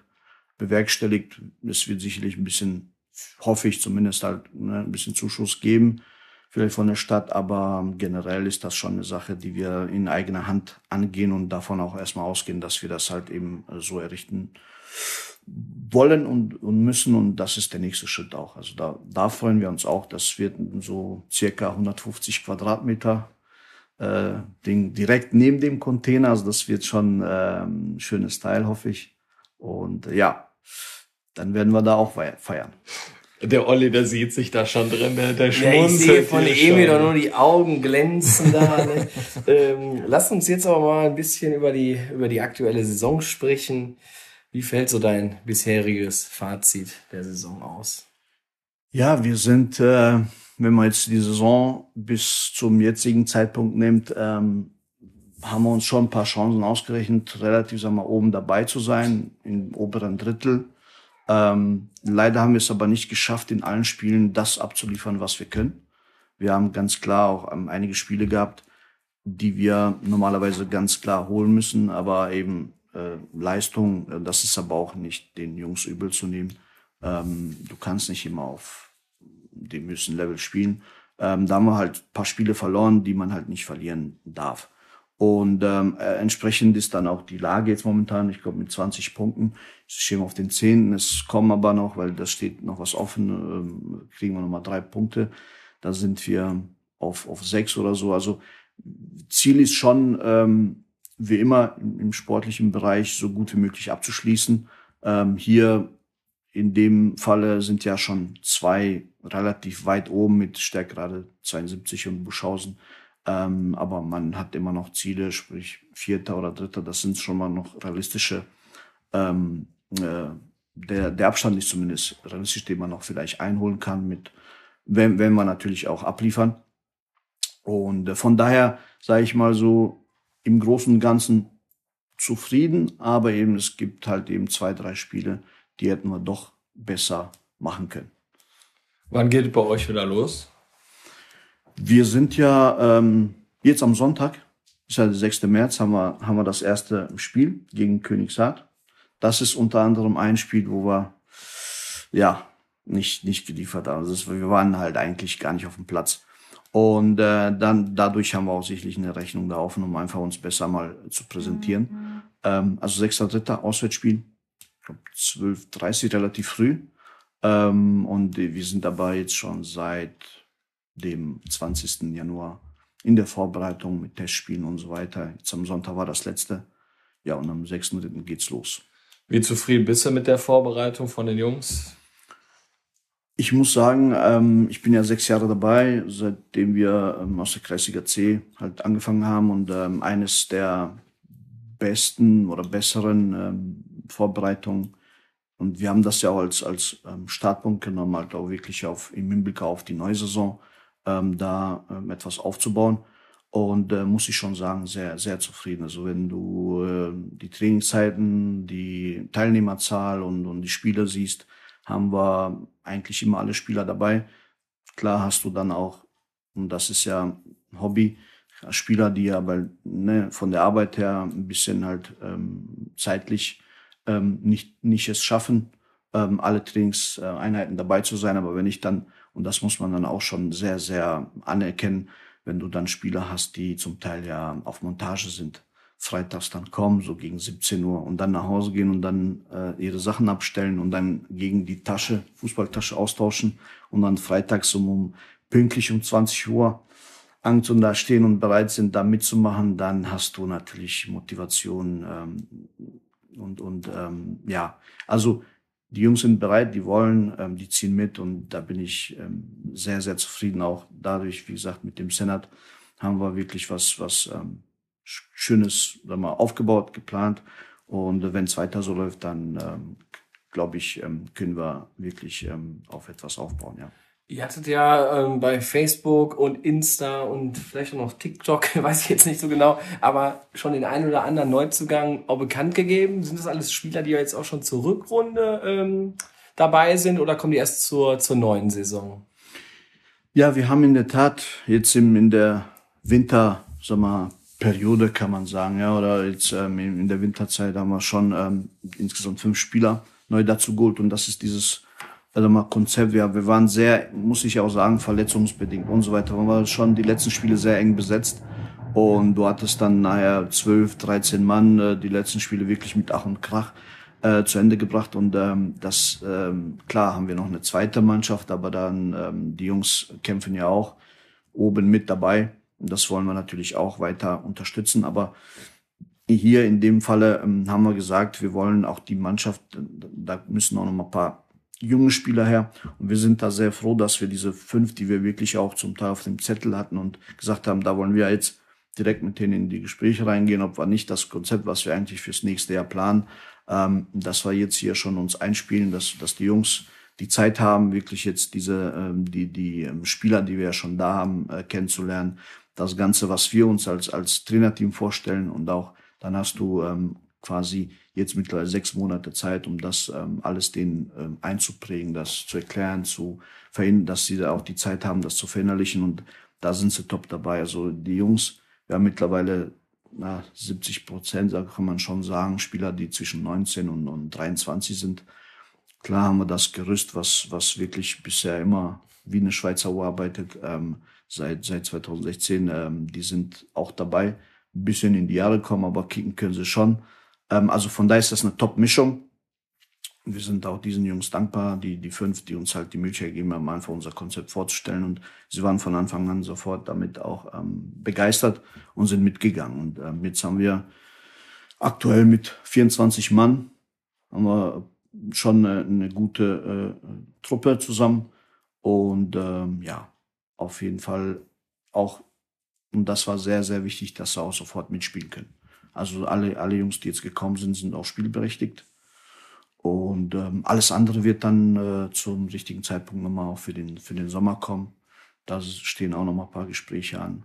bewerkstelligt. Es wird sicherlich ein bisschen, hoffe ich zumindest halt, ne, ein bisschen Zuschuss geben, vielleicht von der Stadt, aber generell ist das schon eine Sache, die wir in eigener Hand angehen und davon auch erstmal ausgehen, dass wir das halt eben so errichten wollen und, und müssen und das ist der nächste Schritt auch. Also da, da freuen wir uns auch. Das wird so circa 150 Quadratmeter äh, Ding direkt neben dem Container. Also das wird schon ähm, ein schönes Teil, hoffe ich. Und äh, ja, dann werden wir da auch fei- feiern. Der Olli, der sieht sich da schon drin, der, der Ja, ich schmunzelt sehe von Emil doch nur die Augen glänzen da. Ne? *laughs* ähm, lass uns jetzt aber mal ein bisschen über die, über die aktuelle Saison sprechen. Wie fällt so dein bisheriges Fazit der Saison aus? Ja, wir sind, äh, wenn man jetzt die Saison bis zum jetzigen Zeitpunkt nimmt, ähm, haben wir uns schon ein paar Chancen ausgerechnet, relativ sagen wir, oben dabei zu sein, im oberen Drittel. Ähm, leider haben wir es aber nicht geschafft, in allen Spielen das abzuliefern, was wir können. Wir haben ganz klar auch ähm, einige Spiele gehabt, die wir normalerweise ganz klar holen müssen, aber eben Leistung, äh, das ist aber auch nicht den Jungs übel zu nehmen. Ähm, du kannst nicht immer auf dem höchsten Level spielen. Ähm, da haben wir halt ein paar Spiele verloren, die man halt nicht verlieren darf. Und ähm, äh, entsprechend ist dann auch die Lage jetzt momentan, ich glaube mit 20 Punkten, stehen wir auf den Zehnten, es kommen aber noch, weil da steht noch was offen, ähm, kriegen wir nochmal drei Punkte. Da sind wir auf, auf sechs oder so. Also Ziel ist schon, ähm, wie immer im, sportlichen Bereich so gut wie möglich abzuschließen. Ähm, hier in dem Falle sind ja schon zwei relativ weit oben mit Stärkrade 72 und Buschhausen. Ähm, aber man hat immer noch Ziele, sprich Vierter oder Dritter, das sind schon mal noch realistische. Ähm, äh, der, der Abstand ist zumindest realistisch, den man noch vielleicht einholen kann, mit, wenn, wenn wir natürlich auch abliefern. Und äh, von daher sage ich mal so im Großen und Ganzen zufrieden, aber eben es gibt halt eben zwei, drei Spiele, die hätten wir doch besser machen können. Wann geht es bei euch wieder los? Wir sind ja ähm, jetzt am Sonntag, ist ja der 6. März, haben wir, haben wir das erste Spiel gegen Königshardt. Das ist unter anderem ein Spiel, wo wir ja nicht, nicht geliefert haben. Also wir waren halt eigentlich gar nicht auf dem Platz. Und äh, dann dadurch haben wir auch sicherlich eine Rechnung da offen, um einfach uns besser mal zu präsentieren. Ähm, also 6.3. Auswärtsspiel, ich glaube 12.30 relativ früh. Ähm, und wir sind dabei jetzt schon seit dem 20. Januar in der Vorbereitung mit Testspielen und so weiter. Jetzt am Sonntag war das letzte. Ja, und am 6.3. geht's los. Wie zufrieden bist du mit der Vorbereitung von den Jungs? Ich muss sagen, ähm, ich bin ja sechs Jahre dabei, seitdem wir ähm, aus der Kreisliga C halt angefangen haben und ähm, eines der besten oder besseren ähm, Vorbereitungen. Und wir haben das ja auch als, als ähm, Startpunkt genommen, halt auch wirklich auf, im Hinblick auf die neue Saison, ähm, da ähm, etwas aufzubauen. und äh, muss ich schon sagen, sehr, sehr zufrieden. Also wenn du äh, die Trainingszeiten, die Teilnehmerzahl und, und die Spieler siehst, haben wir eigentlich immer alle Spieler dabei. Klar hast du dann auch, und das ist ja ein Hobby, Spieler, die aber ne, von der Arbeit her ein bisschen halt ähm, zeitlich ähm, nicht, nicht es schaffen, ähm, alle Trainingseinheiten dabei zu sein. Aber wenn ich dann, und das muss man dann auch schon sehr, sehr anerkennen, wenn du dann Spieler hast, die zum Teil ja auf Montage sind, freitags dann kommen, so gegen 17 Uhr und dann nach Hause gehen und dann äh, ihre Sachen abstellen und dann gegen die Tasche, Fußballtasche austauschen und dann freitags um, um pünktlich um 20 Uhr Angst und da stehen und bereit sind, da mitzumachen, dann hast du natürlich Motivation ähm, und, und ähm, ja, also die Jungs sind bereit, die wollen, ähm, die ziehen mit und da bin ich ähm, sehr, sehr zufrieden. Auch dadurch, wie gesagt, mit dem Senat haben wir wirklich was, was ähm, Schönes sagen wir, aufgebaut, geplant. Und wenn es weiter so läuft, dann ähm, glaube ich, ähm, können wir wirklich ähm, auf etwas aufbauen, ja. Ihr hattet ja ähm, bei Facebook und Insta und vielleicht auch noch TikTok, *laughs* weiß ich jetzt nicht so genau, aber schon den einen oder anderen Neuzugang auch bekannt gegeben. Sind das alles Spieler, die ja jetzt auch schon zur Rückrunde ähm, dabei sind oder kommen die erst zur, zur neuen Saison? Ja, wir haben in der Tat jetzt im, in der Winter, sag mal, Periode kann man sagen, ja, oder jetzt ähm, in der Winterzeit haben wir schon ähm, insgesamt fünf Spieler neu dazu geholt und das ist dieses also mal Konzept, ja, wir waren sehr, muss ich auch sagen, verletzungsbedingt und so weiter. Wir waren schon die letzten Spiele sehr eng besetzt. Und du hattest dann nachher 12, 13 Mann, äh, die letzten Spiele wirklich mit Ach und Krach äh, zu Ende gebracht. Und ähm, das, ähm, klar, haben wir noch eine zweite Mannschaft, aber dann ähm, die Jungs kämpfen ja auch oben mit dabei. Das wollen wir natürlich auch weiter unterstützen. Aber hier in dem Falle ähm, haben wir gesagt, wir wollen auch die Mannschaft, da müssen auch noch mal ein paar junge Spieler her. Und wir sind da sehr froh, dass wir diese fünf, die wir wirklich auch zum Teil auf dem Zettel hatten und gesagt haben, da wollen wir jetzt direkt mit denen in die Gespräche reingehen, ob wir nicht das Konzept, was wir eigentlich fürs nächste Jahr planen, ähm, dass wir jetzt hier schon uns einspielen, dass, dass die Jungs die Zeit haben, wirklich jetzt diese, ähm, die, die ähm, Spieler, die wir ja schon da haben, äh, kennenzulernen. Das Ganze, was wir uns als, als Trainerteam vorstellen und auch dann hast du ähm, quasi jetzt mittlerweile sechs Monate Zeit, um das ähm, alles denen ähm, einzuprägen, das zu erklären, zu verhindern, dass sie da auch die Zeit haben, das zu verinnerlichen. Und da sind sie top dabei. Also die Jungs, wir haben mittlerweile na, 70 Prozent, da kann man schon sagen, Spieler, die zwischen 19 und, und 23 sind. Klar haben wir das Gerüst, was, was wirklich bisher immer wie eine Schweizer Uhr arbeitet, ähm, seit, seit 2016. Ähm, die sind auch dabei, ein bisschen in die Jahre kommen, aber kicken können sie schon. Ähm, also von daher ist das eine Top-Mischung. Wir sind auch diesen Jungs dankbar, die, die fünf, die uns halt die Möglichkeit geben haben, einfach unser Konzept vorzustellen. Und sie waren von Anfang an sofort damit auch ähm, begeistert und sind mitgegangen. Und ähm, jetzt haben wir aktuell mit 24 Mann haben wir schon eine, eine gute äh, Truppe zusammen. Und ähm, ja, auf jeden Fall auch, und das war sehr, sehr wichtig, dass sie auch sofort mitspielen können. Also alle, alle Jungs, die jetzt gekommen sind, sind auch spielberechtigt. Und ähm, alles andere wird dann äh, zum richtigen Zeitpunkt nochmal auch für den, für den Sommer kommen. Da stehen auch nochmal ein paar Gespräche an.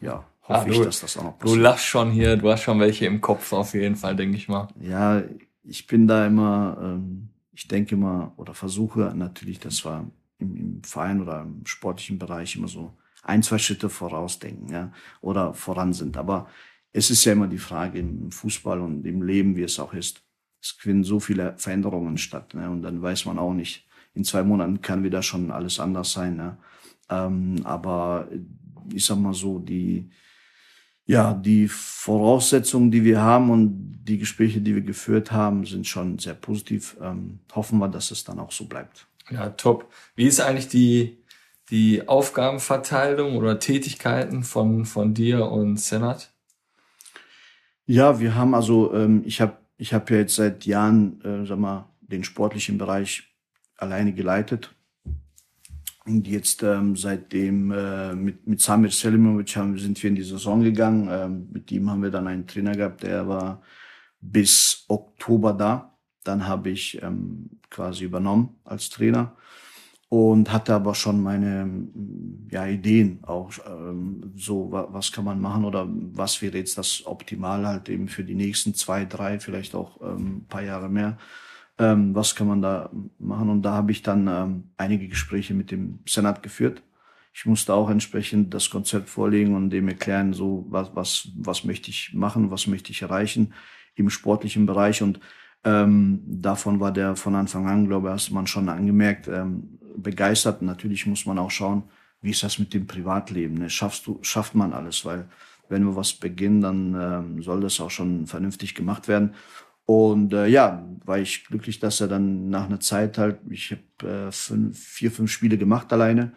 Ja, hoffe ah, du, ich, dass das auch noch passiert. Du lachst schon hier, du hast schon welche im Kopf auf jeden Fall, denke ich mal. Ja, ich bin da immer, ähm, ich denke immer oder versuche natürlich, das war im, im Verein oder im sportlichen Bereich immer so ein, zwei Schritte vorausdenken ja, oder voran sind. Aber es ist ja immer die Frage im Fußball und im Leben, wie es auch ist. Es finden so viele Veränderungen statt. Ne? Und dann weiß man auch nicht, in zwei Monaten kann wieder schon alles anders sein. Ne? Ähm, aber ich sag mal so, die, ja, die Voraussetzungen, die wir haben und die Gespräche, die wir geführt haben, sind schon sehr positiv. Ähm, hoffen wir, dass es dann auch so bleibt. Ja, top. Wie ist eigentlich die, die Aufgabenverteilung oder Tätigkeiten von, von dir und Senat? Ja, wir haben also, ähm, ich habe ich hab ja jetzt seit Jahren, äh, sag mal, den sportlichen Bereich alleine geleitet. Und jetzt ähm, seitdem äh, mit, mit Samir Selimovic haben, sind wir in die Saison gegangen. Ähm, mit ihm haben wir dann einen Trainer gehabt, der war bis Oktober da. Dann habe ich ähm, quasi übernommen als Trainer. und hatte aber schon meine ja, Ideen auch ähm, so was kann man machen oder was wäre jetzt das Optimal halt eben für die nächsten zwei drei vielleicht auch ähm, paar Jahre mehr. Ähm, was kann man da machen? Und da habe ich dann ähm, einige Gespräche mit dem Senat geführt. Ich musste auch entsprechend das Konzept vorlegen und dem erklären so was was was möchte ich machen was möchte ich erreichen im sportlichen Bereich. Und ähm, davon war der von Anfang an, glaube ich, hast man schon angemerkt, ähm, begeistert. Natürlich muss man auch schauen, wie ist das mit dem Privatleben? Ne? Schaffst du, schafft man alles? Weil wenn wir was beginnen, dann ähm, soll das auch schon vernünftig gemacht werden. Und äh, ja, war ich glücklich, dass er dann nach einer Zeit halt, ich habe äh, fünf, vier, fünf Spiele gemacht alleine.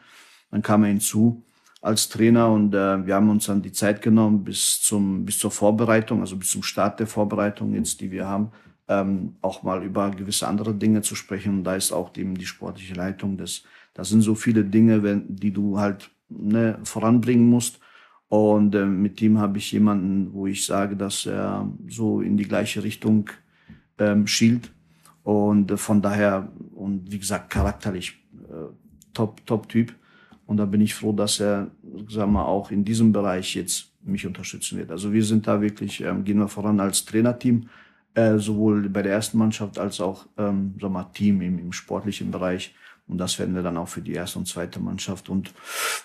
Dann kam er hinzu als Trainer und äh, wir haben uns dann die Zeit genommen bis zum bis zur Vorbereitung, also bis zum Start der Vorbereitung jetzt, die wir haben, ähm, auch mal über gewisse andere Dinge zu sprechen. Und da ist auch eben die sportliche Leitung. Das, das sind so viele Dinge, wenn, die du halt ne, voranbringen musst. Und äh, mit ihm habe ich jemanden, wo ich sage, dass er so in die gleiche Richtung ähm, schielt. Und äh, von daher, und wie gesagt, charakterlich äh, top, top Typ. Und da bin ich froh, dass er, sag mal, auch in diesem Bereich jetzt mich unterstützen wird. Also wir sind da wirklich, ähm, gehen wir voran als Trainerteam äh, sowohl bei der ersten Mannschaft als auch ähm, sag mal, Team im, im sportlichen Bereich. Und das werden wir dann auch für die erste und zweite Mannschaft. Und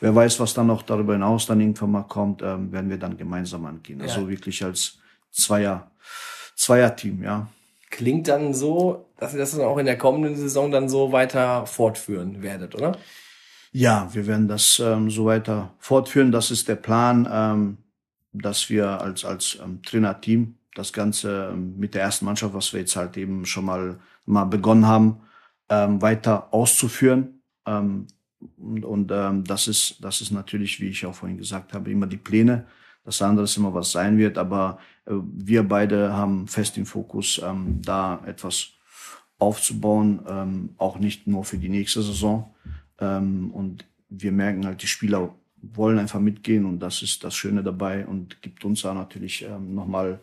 wer weiß, was dann noch darüber hinaus dann irgendwann mal kommt, ähm, werden wir dann gemeinsam angehen. Also wirklich als Zweier, Zweier-Team, ja. Klingt dann so, dass ihr das dann auch in der kommenden Saison dann so weiter fortführen werdet, oder? Ja, wir werden das ähm, so weiter fortführen. Das ist der Plan, ähm, dass wir als, als ähm, Trainerteam das Ganze ähm, mit der ersten Mannschaft, was wir jetzt halt eben schon mal, mal begonnen haben, ähm, weiter auszuführen. Ähm, und und ähm, das, ist, das ist natürlich, wie ich auch vorhin gesagt habe, immer die Pläne. Das andere ist immer, was sein wird. Aber äh, wir beide haben fest den Fokus, ähm, da etwas aufzubauen, ähm, auch nicht nur für die nächste Saison. Ähm, und wir merken halt, die Spieler wollen einfach mitgehen und das ist das Schöne dabei und gibt uns da natürlich ähm, nochmal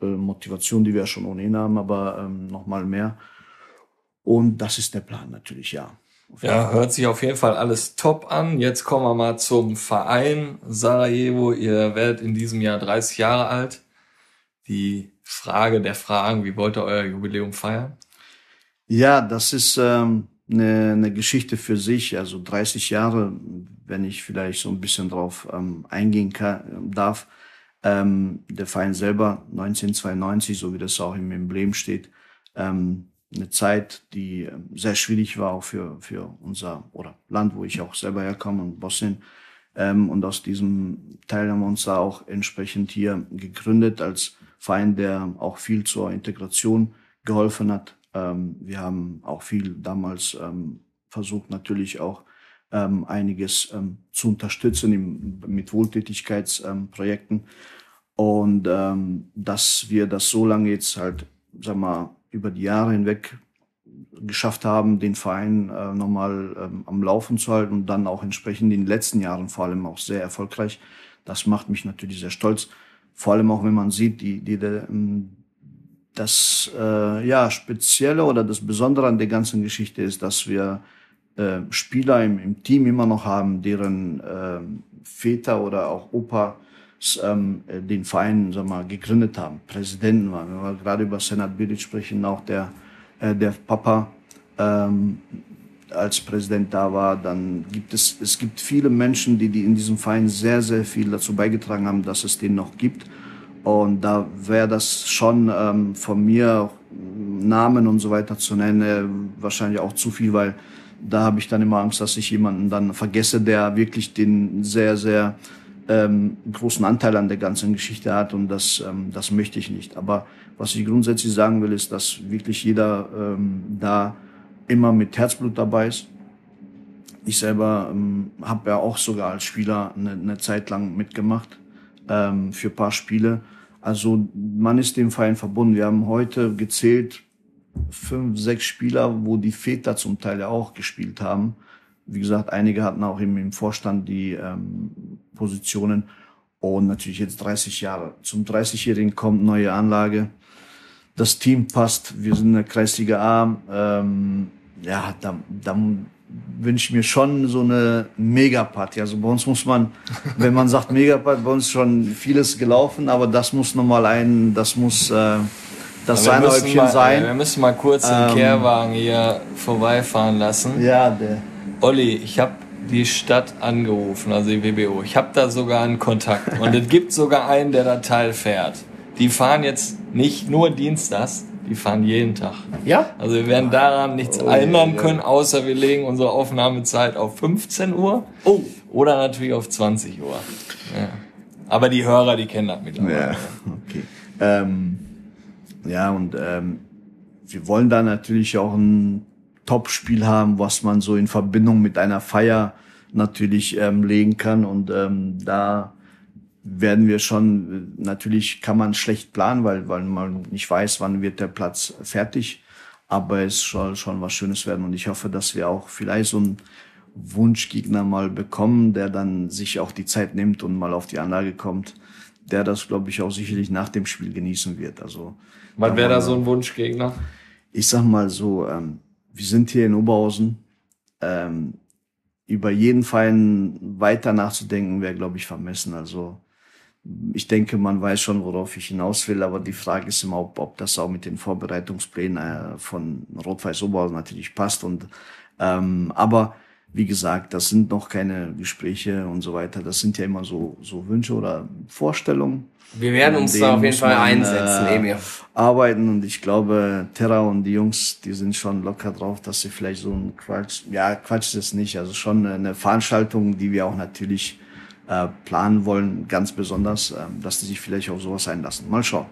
äh, Motivation, die wir schon ohnehin haben, aber ähm, nochmal mehr. Und das ist der Plan natürlich, ja. Ja, hört sich auf jeden Fall alles top an. Jetzt kommen wir mal zum Verein Sarajevo. Ihr werdet in diesem Jahr 30 Jahre alt. Die Frage der Fragen, wie wollt ihr euer Jubiläum feiern? Ja, das ist ähm, eine, eine Geschichte für sich. Also 30 Jahre, wenn ich vielleicht so ein bisschen drauf ähm, eingehen kann, darf. Ähm, der Verein selber 1992, so wie das auch im Emblem steht, ähm, eine Zeit, die ähm, sehr schwierig war auch für, für unser oder Land, wo ich auch selber herkomme, in Bosnien. Ähm, und aus diesem Teil haben wir uns da auch entsprechend hier gegründet als Verein, der auch viel zur Integration geholfen hat. Ähm, wir haben auch viel damals ähm, versucht, natürlich auch ähm, einiges ähm, zu unterstützen im, mit Wohltätigkeitsprojekten. Und ähm, dass wir das so lange jetzt halt, sag mal, über die Jahre hinweg geschafft haben, den Verein äh, nochmal ähm, am Laufen zu halten und dann auch entsprechend in den letzten Jahren vor allem auch sehr erfolgreich. Das macht mich natürlich sehr stolz. Vor allem auch, wenn man sieht, die, die, die ähm, das äh, ja spezielle oder das Besondere an der ganzen Geschichte ist, dass wir äh, Spieler im, im Team immer noch haben, deren äh, Väter oder auch Opa ähm, den Verein sag mal, gegründet haben, Präsidenten waren. Wenn wir gerade über Senat Bilic sprechen, auch der, äh, der Papa ähm, als Präsident da war, dann gibt es, es gibt viele Menschen, die, die in diesem Verein sehr, sehr viel dazu beigetragen haben, dass es den noch gibt. Und da wäre das schon ähm, von mir Namen und so weiter zu nennen, äh, wahrscheinlich auch zu viel, weil da habe ich dann immer Angst, dass ich jemanden dann vergesse, der wirklich den sehr, sehr ähm, großen Anteil an der ganzen Geschichte hat und das, ähm, das möchte ich nicht. Aber was ich grundsätzlich sagen will, ist, dass wirklich jeder ähm, da immer mit Herzblut dabei ist. Ich selber ähm, habe ja auch sogar als Spieler eine, eine Zeit lang mitgemacht ähm, für paar Spiele. Also man ist dem Verein verbunden. Wir haben heute gezählt fünf, sechs Spieler, wo die Väter zum Teil ja auch gespielt haben. Wie gesagt, einige hatten auch im, im Vorstand die ähm, Positionen und natürlich jetzt 30 Jahre. Zum 30-Jährigen kommt neue Anlage. Das Team passt. Wir sind in der Kreisliga A. Ähm, ja, da, da wünsche ich mir schon so eine Megaparty. Also bei uns muss man, *laughs* wenn man sagt Megaparty, bei uns schon vieles gelaufen, aber das muss nochmal ein, das muss äh, das Sahnehäubchen mal, sein. wir müssen mal kurz den Ähm, Kehrwagen hier vorbeifahren lassen. Ja, der. Olli, ich habe die Stadt angerufen, also die WBO. Ich habe da sogar einen Kontakt. Und es gibt sogar einen, der da Teil fährt. Die fahren jetzt nicht nur dienstags, die fahren jeden Tag. Ja? Also wir werden daran nichts Oh, ändern ja. können, außer wir legen unsere Aufnahmezeit auf 15 Uhr Oh. oder natürlich auf 20 Uhr. Ja. Aber die Hörer, die kennen das mittlerweile. Ja, okay. Ähm, ja, und ähm, wir wollen da natürlich auch ein Top-Spiel haben, was man so in Verbindung mit einer Feier natürlich ähm, legen kann. Und ähm, da werden wir schon, natürlich kann man schlecht planen, weil, weil man nicht weiß, wann wird der Platz fertig. Aber es soll schon was Schönes werden. Und ich hoffe, dass wir auch vielleicht so einen Wunschgegner mal bekommen, der dann sich auch die Zeit nimmt und mal auf die Anlage kommt, der das, glaube ich, auch sicherlich nach dem Spiel genießen wird. Also Was wäre da so ein Wunschgegner? ich sag mal so, ähm, wir sind hier in Oberhausen. Ähm, über jeden Verein weiter nachzudenken, wäre, glaube ich, vermessen. Also ich denke, man weiß schon, worauf ich hinaus will, aber die Frage ist immer, ob, ob das auch mit den Vorbereitungsplänen äh, von Rot-Weiß Oberhausen natürlich passt. Und ähm, aber wie gesagt, das sind noch keine Gespräche und so weiter. Das sind ja immer so so Wünsche oder Vorstellungen Wir werden uns da auf jeden Fall einsetzen, äh, Emil. arbeiten und ich glaube, Terra und die Jungs, die sind schon locker drauf, dass sie vielleicht so ein Quatsch, ja, Quatsch ist es nicht, also schon eine Veranstaltung, die wir auch natürlich äh, planen wollen, ganz besonders, ähm, dass die sich vielleicht auf sowas einlassen. Mal schauen.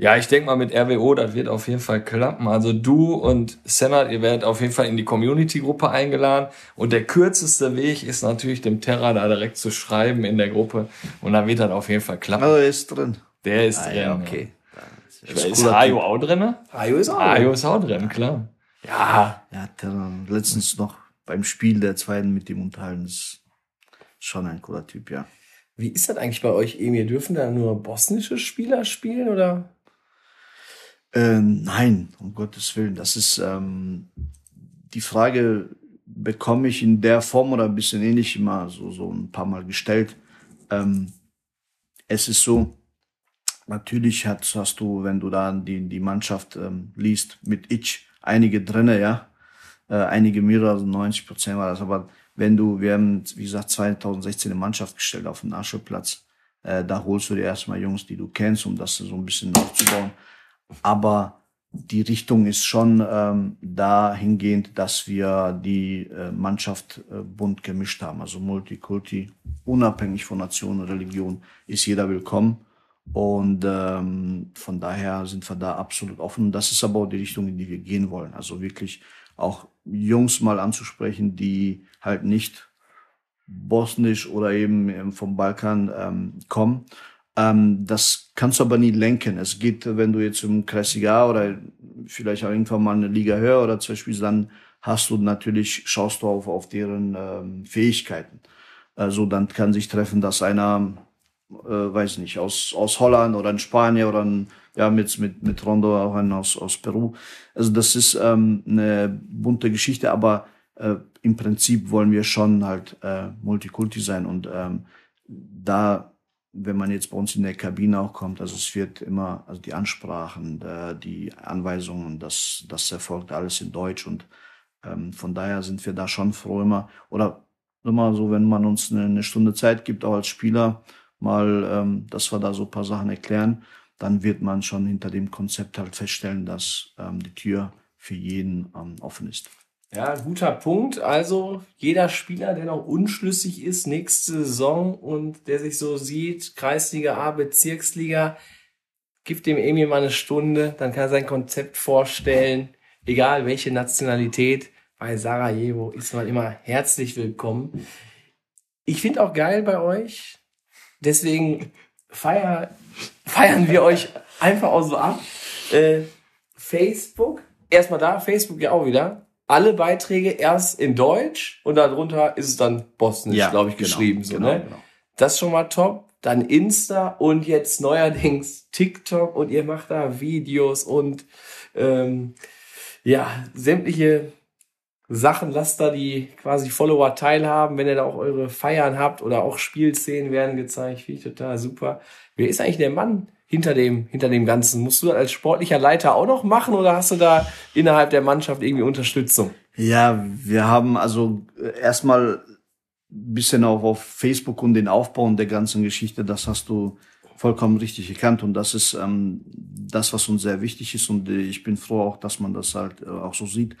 Ja, ich denke mal mit RWO, das wird auf jeden Fall klappen. Also du und Senat, ihr werdet auf jeden Fall in die Community-Gruppe eingeladen. Und der kürzeste Weg ist natürlich dem Terra da direkt zu schreiben in der Gruppe. Und dann wird das auf jeden Fall klappen. Also er ist drin. Der ist Ah, drin. ja, okay. Ja. Ist Hajo auch drin? Hajo ist auch. Hajo ist auch drin, klar. Ja, Ja, Terra, letztens noch beim Spiel der zweiten mit ihm unterhalten, ist schon ein cooler Typ, ja. Wie ist das eigentlich bei euch, Emil? Dürfen da nur bosnische Spieler spielen oder? Äh, nein, um Gottes Willen. Das ist ähm, die Frage bekomme ich in der Form oder ein bisschen ähnlich immer so so ein paar Mal gestellt. Ähm, es ist so, natürlich hast, hast du, wenn du da die die Mannschaft ähm, liest mit Ich einige drinne, ja, äh, einige mehrere, also 90 Prozent war das. Aber wenn du, wir haben wie gesagt 2016 eine Mannschaft gestellt auf dem Nachschulplatz, äh, da holst du dir erstmal Jungs, die du kennst, um das so ein bisschen aufzubauen aber die Richtung ist schon ähm, dahingehend, dass wir die äh, Mannschaft äh, bunt gemischt haben. Also Multikulti, unabhängig von Nation und Religion, ist jeder willkommen. Und ähm, von daher sind wir da absolut offen. Das ist aber auch die Richtung, in die wir gehen wollen. Also wirklich auch Jungs mal anzusprechen, die halt nicht bosnisch oder eben ähm, vom Balkan ähm, kommen. Ähm, das kannst du aber nie lenken. Es geht, wenn du jetzt im Kreisliga oder vielleicht auch irgendwann mal eine Liga höher oder zum Beispiel, dann hast du natürlich, schaust du auf, auf deren ähm, Fähigkeiten. Also dann kann sich treffen, dass einer, äh, weiß nicht, aus, aus Holland oder ein Spanier oder ein, ja, mit, mit, mit Rondo auch einen aus, aus Peru. Also das ist ähm, eine bunte Geschichte, aber äh, im Prinzip wollen wir schon halt äh, Multikulti sein und ähm, da wenn man jetzt bei uns in der Kabine auch kommt, also es wird immer, also die Ansprachen, die Anweisungen, das, das erfolgt alles in Deutsch und ähm, von daher sind wir da schon froh immer, oder immer so, wenn man uns eine, eine Stunde Zeit gibt, auch als Spieler, mal, ähm, dass wir da so ein paar Sachen erklären, dann wird man schon hinter dem Konzept halt feststellen, dass ähm, die Tür für jeden ähm, offen ist. Ja, guter Punkt. Also jeder Spieler, der noch unschlüssig ist nächste Saison und der sich so sieht, Kreisliga A, Bezirksliga, gibt dem Emil mal eine Stunde, dann kann er sein Konzept vorstellen. Egal welche Nationalität, bei Sarajevo ist man immer herzlich willkommen. Ich finde auch geil bei euch. Deswegen feier, feiern wir euch einfach auch so ab. Äh, Facebook, erstmal da, Facebook ja auch wieder. Alle Beiträge erst in Deutsch und darunter ist es dann bosnisch, glaube ich, genau, geschrieben. so, genau, ne? genau. Das ist schon mal top. Dann Insta und jetzt neuerdings TikTok und ihr macht da Videos und ähm, ja, sämtliche Sachen. Lasst da die quasi Follower teilhaben, wenn ihr da auch eure Feiern habt oder auch Spielszenen werden gezeigt. Finde ich total super. Wer ist eigentlich der Mann hinter dem, hinter dem Ganzen? Musst du das als sportlicher Leiter auch noch machen oder hast du da innerhalb der Mannschaft irgendwie Unterstützung? Ja, wir haben also äh, erstmal ein bisschen auch auf Facebook und den Aufbau der ganzen Geschichte, das hast du vollkommen richtig erkannt und das ist ähm, das, was uns sehr wichtig ist und äh, ich bin froh auch, dass man das halt äh, auch so sieht,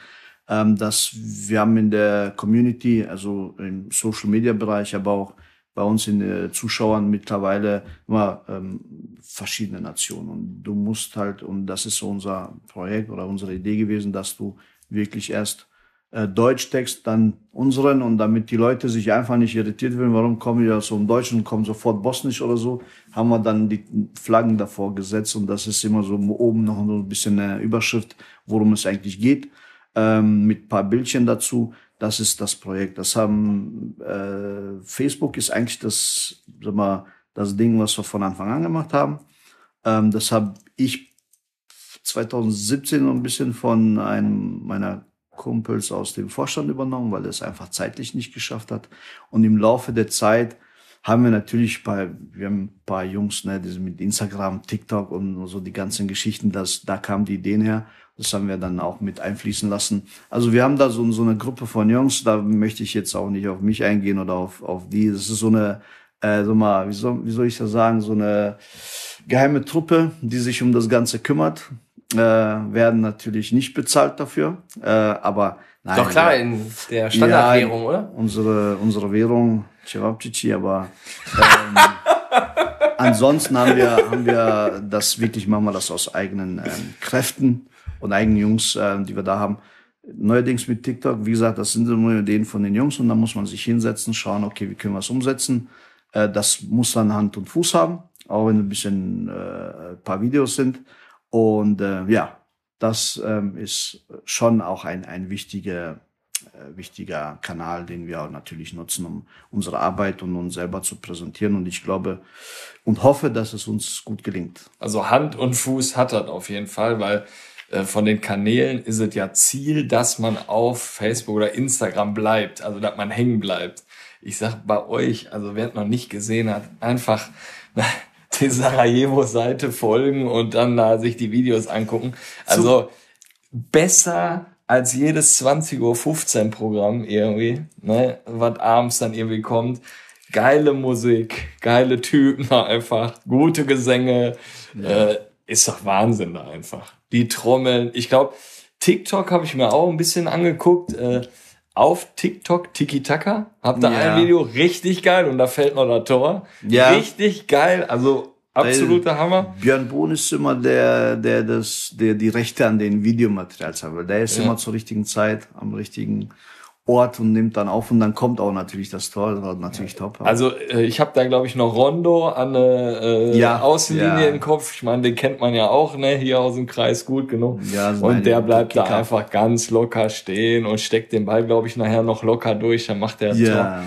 ähm, dass wir haben in der Community, also im Social Media Bereich, aber auch bei uns in den Zuschauern mittlerweile immer ähm, verschiedene Nationen und du musst halt und das ist so unser Projekt oder unsere Idee gewesen, dass du wirklich erst äh, Deutschtext, dann unseren und damit die Leute sich einfach nicht irritiert werden, warum kommen die so im Deutschen und kommen sofort Bosnisch oder so, haben wir dann die Flaggen davor gesetzt und das ist immer so oben noch ein bisschen eine Überschrift, worum es eigentlich geht, ähm, mit paar Bildchen dazu. Das ist das Projekt. Das haben äh, Facebook ist eigentlich das, sag mal, das Ding, was wir von Anfang an gemacht haben. Ähm, das habe ich 2017 noch ein bisschen von einem meiner Kumpels aus dem Vorstand übernommen, weil er es einfach zeitlich nicht geschafft hat. Und im Laufe der Zeit haben wir natürlich bei, wir haben ein paar Jungs, ne, die sind mit Instagram, TikTok und so die ganzen Geschichten, das, da kamen die Ideen her. Das haben wir dann auch mit einfließen lassen. Also wir haben da so, so eine Gruppe von Jungs, da möchte ich jetzt auch nicht auf mich eingehen oder auf, auf die. Das ist so eine, äh, so mal, wie soll, wie soll ich das sagen, so eine geheime Truppe, die sich um das Ganze kümmert äh, werden natürlich nicht bezahlt dafür, äh, aber nein, Doch klar, in der Standardwährung, ja, oder? Unsere, unsere Währung, Cevapcici, aber ähm, *laughs* ansonsten haben wir, haben wir das wirklich, machen wir das aus eigenen ähm, Kräften und eigenen Jungs, äh, die wir da haben. Neuerdings mit TikTok, wie gesagt, das sind nur Ideen von den Jungs und da muss man sich hinsetzen, schauen, okay, wie können wir es umsetzen. Äh, das muss dann Hand und Fuß haben, auch wenn ein bisschen äh, ein paar Videos sind. Und äh, ja, das ähm, ist schon auch ein, ein wichtiger, äh, wichtiger Kanal, den wir auch natürlich nutzen, um unsere Arbeit und uns selber zu präsentieren. Und ich glaube und hoffe, dass es uns gut gelingt. Also Hand und Fuß hat das auf jeden Fall, weil von den Kanälen ist es ja Ziel, dass man auf Facebook oder Instagram bleibt, also dass man hängen bleibt. Ich sag bei euch, also wer es noch nicht gesehen hat, einfach *laughs* die Sarajevo-Seite folgen und dann da sich die Videos angucken. Also so. besser als jedes 20.15 Uhr Programm irgendwie, ne, was abends dann irgendwie kommt. Geile Musik, geile Typen *laughs* einfach, gute Gesänge, ja. äh, ist doch Wahnsinn da einfach. Die Trommeln, ich glaube, TikTok habe ich mir auch ein bisschen angeguckt. Äh, auf TikTok Tiki Taka. Hab da ja. ein Video richtig geil und da fällt noch das Tor. Ja. Richtig geil. Also absoluter Hammer. Björn Bohn ist immer der, der das, der die Rechte an den Videomaterials hat, weil der ist ja. immer zur richtigen Zeit am richtigen Ort und nimmt dann auf und dann kommt auch natürlich das Tor, das war natürlich top. Also äh, ich habe da glaube ich noch Rondo an der äh, ja, Außenlinie ja. im Kopf. Ich meine, den kennt man ja auch, ne, hier aus dem Kreis gut genug. Ja, und der bleibt da einfach ganz locker stehen und steckt den Ball glaube ich nachher noch locker durch, dann macht der ja. Tor.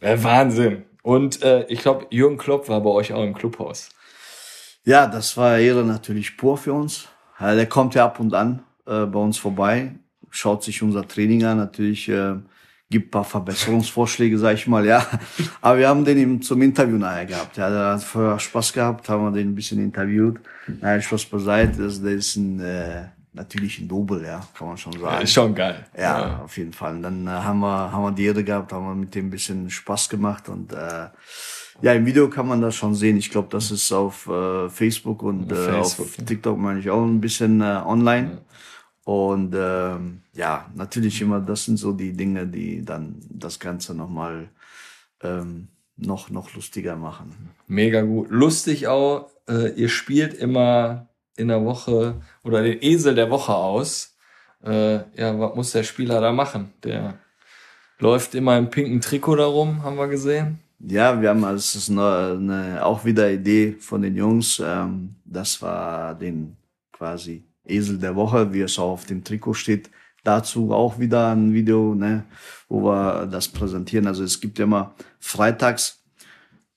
Äh, Wahnsinn. Und äh, ich glaube, Jürgen Klopp war bei euch auch im Clubhaus. Ja, das war Ehre natürlich pur für uns. Der kommt ja ab und an äh, bei uns vorbei schaut sich unser Training an, natürlich äh, gibt paar Verbesserungsvorschläge, sag ich mal, ja. Aber wir haben den eben zum Interview nachher gehabt. Ja, der hat vorher Spaß gehabt, haben wir den ein bisschen interviewt. Naja, Spaß beiseite, das, der ist ein, äh, natürlich ein Double, ja, kann man schon sagen. Ja, ist schon geil. Ja, ja, auf jeden Fall. Und dann äh, haben wir, haben wir die Ehre gehabt, haben wir mit dem ein bisschen Spaß gemacht und, äh, ja, im Video kann man das schon sehen. Ich glaube, das ist auf äh, Facebook und äh, Facebook, auf TikTok meine ich auch ein bisschen äh, online. Ja. Und ähm, ja, natürlich immer, das sind so die Dinge, die dann das Ganze nochmal ähm, noch, noch lustiger machen. Mega gut. Lustig auch, äh, ihr spielt immer in der Woche oder den Esel der Woche aus. Äh, ja, was muss der Spieler da machen? Der läuft immer im pinken Trikot darum, haben wir gesehen. Ja, wir haben, also es ist eine, eine, auch wieder Idee von den Jungs. Ähm, das war den quasi Esel der Woche, wie es auch auf dem Trikot steht. Dazu auch wieder ein Video, ne, wo wir das präsentieren. Also es gibt ja immer freitags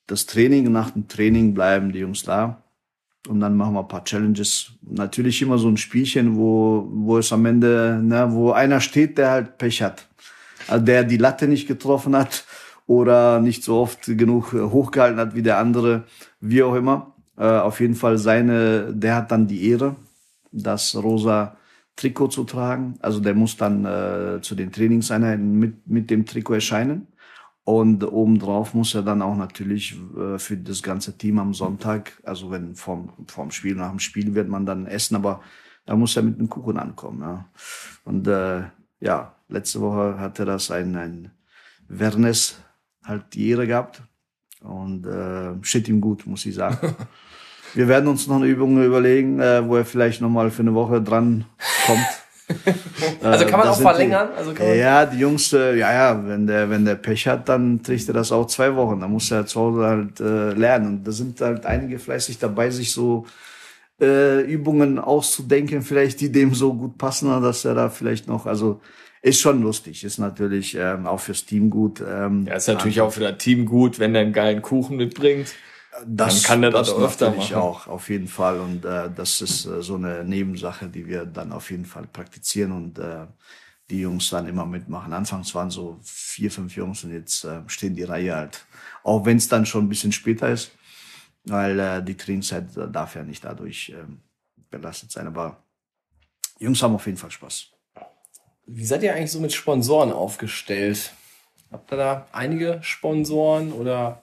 das Training. Nach dem Training bleiben die Jungs da. und dann machen wir ein paar Challenges. Natürlich immer so ein Spielchen, wo, wo es am Ende, ne, wo einer steht, der halt Pech hat. Also der die Latte nicht getroffen hat oder nicht so oft genug hochgehalten hat wie der andere, wie auch immer. Äh, auf jeden Fall seine, der hat dann die Ehre, das rosa Trikot zu tragen. Also der muss dann äh, zu den Trainingseinheiten mit, mit dem Trikot erscheinen. Und obendrauf muss er dann auch natürlich äh, für das ganze Team am Sonntag, also wenn vom, vom Spiel nach dem Spiel wird man dann essen, aber da muss er mit einem Kuchen ankommen. Ja. Und äh, ja, letzte Woche hatte das ein, ein Wernes halt die Ehre gehabt und äh, steht ihm gut, muss ich sagen. *laughs* Wir werden uns noch eine Übung überlegen, äh, wo er vielleicht noch mal für eine Woche dran kommt. *laughs* Also kann man Äh, auch das verlängern? Die, Also kann man, ja, die Jungs, äh, ja, ja, wenn der, wenn der Pech hat, dann trägt er das auch zwei Wochen. Dann muss er zu Hause halt äh, lernen. Und da sind halt einige fleißig dabei, sich so äh, Übungen auszudenken, vielleicht die dem so gut passen, dass er da vielleicht noch, also ist schon lustig, ist natürlich ähm, auch fürs Team gut. Ähm, Ja, ist natürlich auch für das Team gut, wenn der einen geilen Kuchen mitbringt. Das, Dann kann der das auch öfter machen. auch, auf jeden Fall. Und äh, das ist äh, so eine Nebensache, die wir dann auf jeden Fall praktizieren und äh, die Jungs dann immer mitmachen. Anfangs waren so vier, fünf Jungs und jetzt äh, stehen die Reihe halt. Auch wenn es dann schon ein bisschen später ist, weil äh, die Trainingszeit darf ja nicht dadurch ähm, belastet sein. Aber Jungs haben auf jeden Fall Spaß. Wie seid ihr eigentlich so mit Sponsoren aufgestellt? Habt ihr da einige Sponsoren oder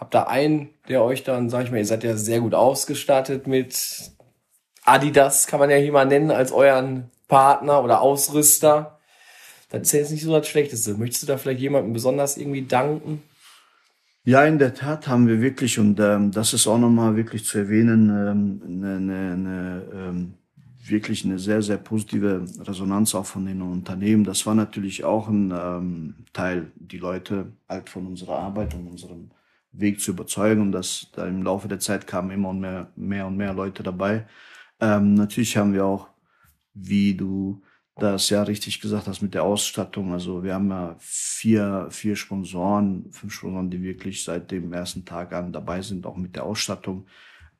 habt ihr einen, der euch dann, sag ich mal, ihr seid ja sehr gut ausgestattet mit Adidas, kann man ja hier mal nennen, als euren Partner oder Ausrüster. Das ist jetzt nicht so das Schlechteste. Möchtest du da vielleicht jemandem besonders irgendwie danken? Ja, in der Tat haben wir wirklich, und ähm, das ist auch nochmal wirklich zu erwähnen, ähm, eine, eine, eine, ähm, wirklich eine sehr, sehr positive Resonanz auch von den Unternehmen. Das war natürlich auch ein ähm, Teil, die Leute halt von unserer Arbeit und unserem Weg zu überzeugen. Und das da im Laufe der Zeit kamen immer mehr, mehr und mehr Leute dabei. Ähm, natürlich haben wir auch, wie du das ja richtig gesagt hast mit der Ausstattung. Also wir haben ja vier, vier Sponsoren, fünf Sponsoren, die wirklich seit dem ersten Tag an dabei sind, auch mit der Ausstattung.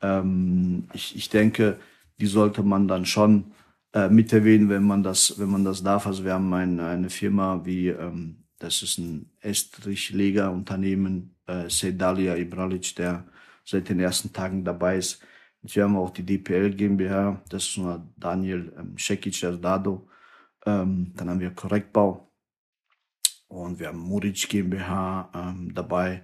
Ähm, ich, ich denke, die sollte man dann schon äh, mit erwähnen, wenn man das, wenn man das darf. Also wir haben ein, eine Firma wie, ähm, das ist ein Estrich-Leger-Unternehmen, äh, Sedalia Ibralic, der seit den ersten Tagen dabei ist. Und wir haben auch die DPL GmbH, das ist nur Daniel ähm, Šekić Erdado. Ähm, dann haben wir Korrektbau und wir haben Muric GmbH ähm, dabei.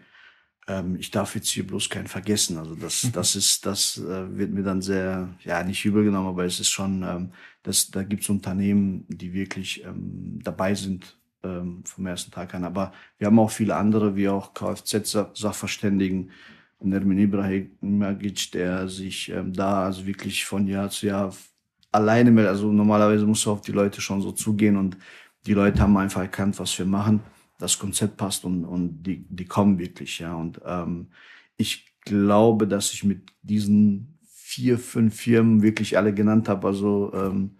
Ähm, ich darf jetzt hier bloß keinen vergessen. Also das, *laughs* das ist, das äh, wird mir dann sehr, ja, nicht übel genommen, aber es ist schon, ähm, das, da gibt's Unternehmen, die wirklich ähm, dabei sind ähm, vom ersten Tag an. Aber wir haben auch viele andere, wie auch Kfz-Sachverständigen, Nermin Ibrahimovic, der sich ähm, da also wirklich von Jahr zu Jahr alleine mit, also normalerweise musst du auf die Leute schon so zugehen und die Leute haben einfach erkannt, was wir machen, das Konzept passt und, und die, die kommen wirklich, ja. Und ähm, ich glaube, dass ich mit diesen vier, fünf Firmen wirklich alle genannt habe. Also ähm,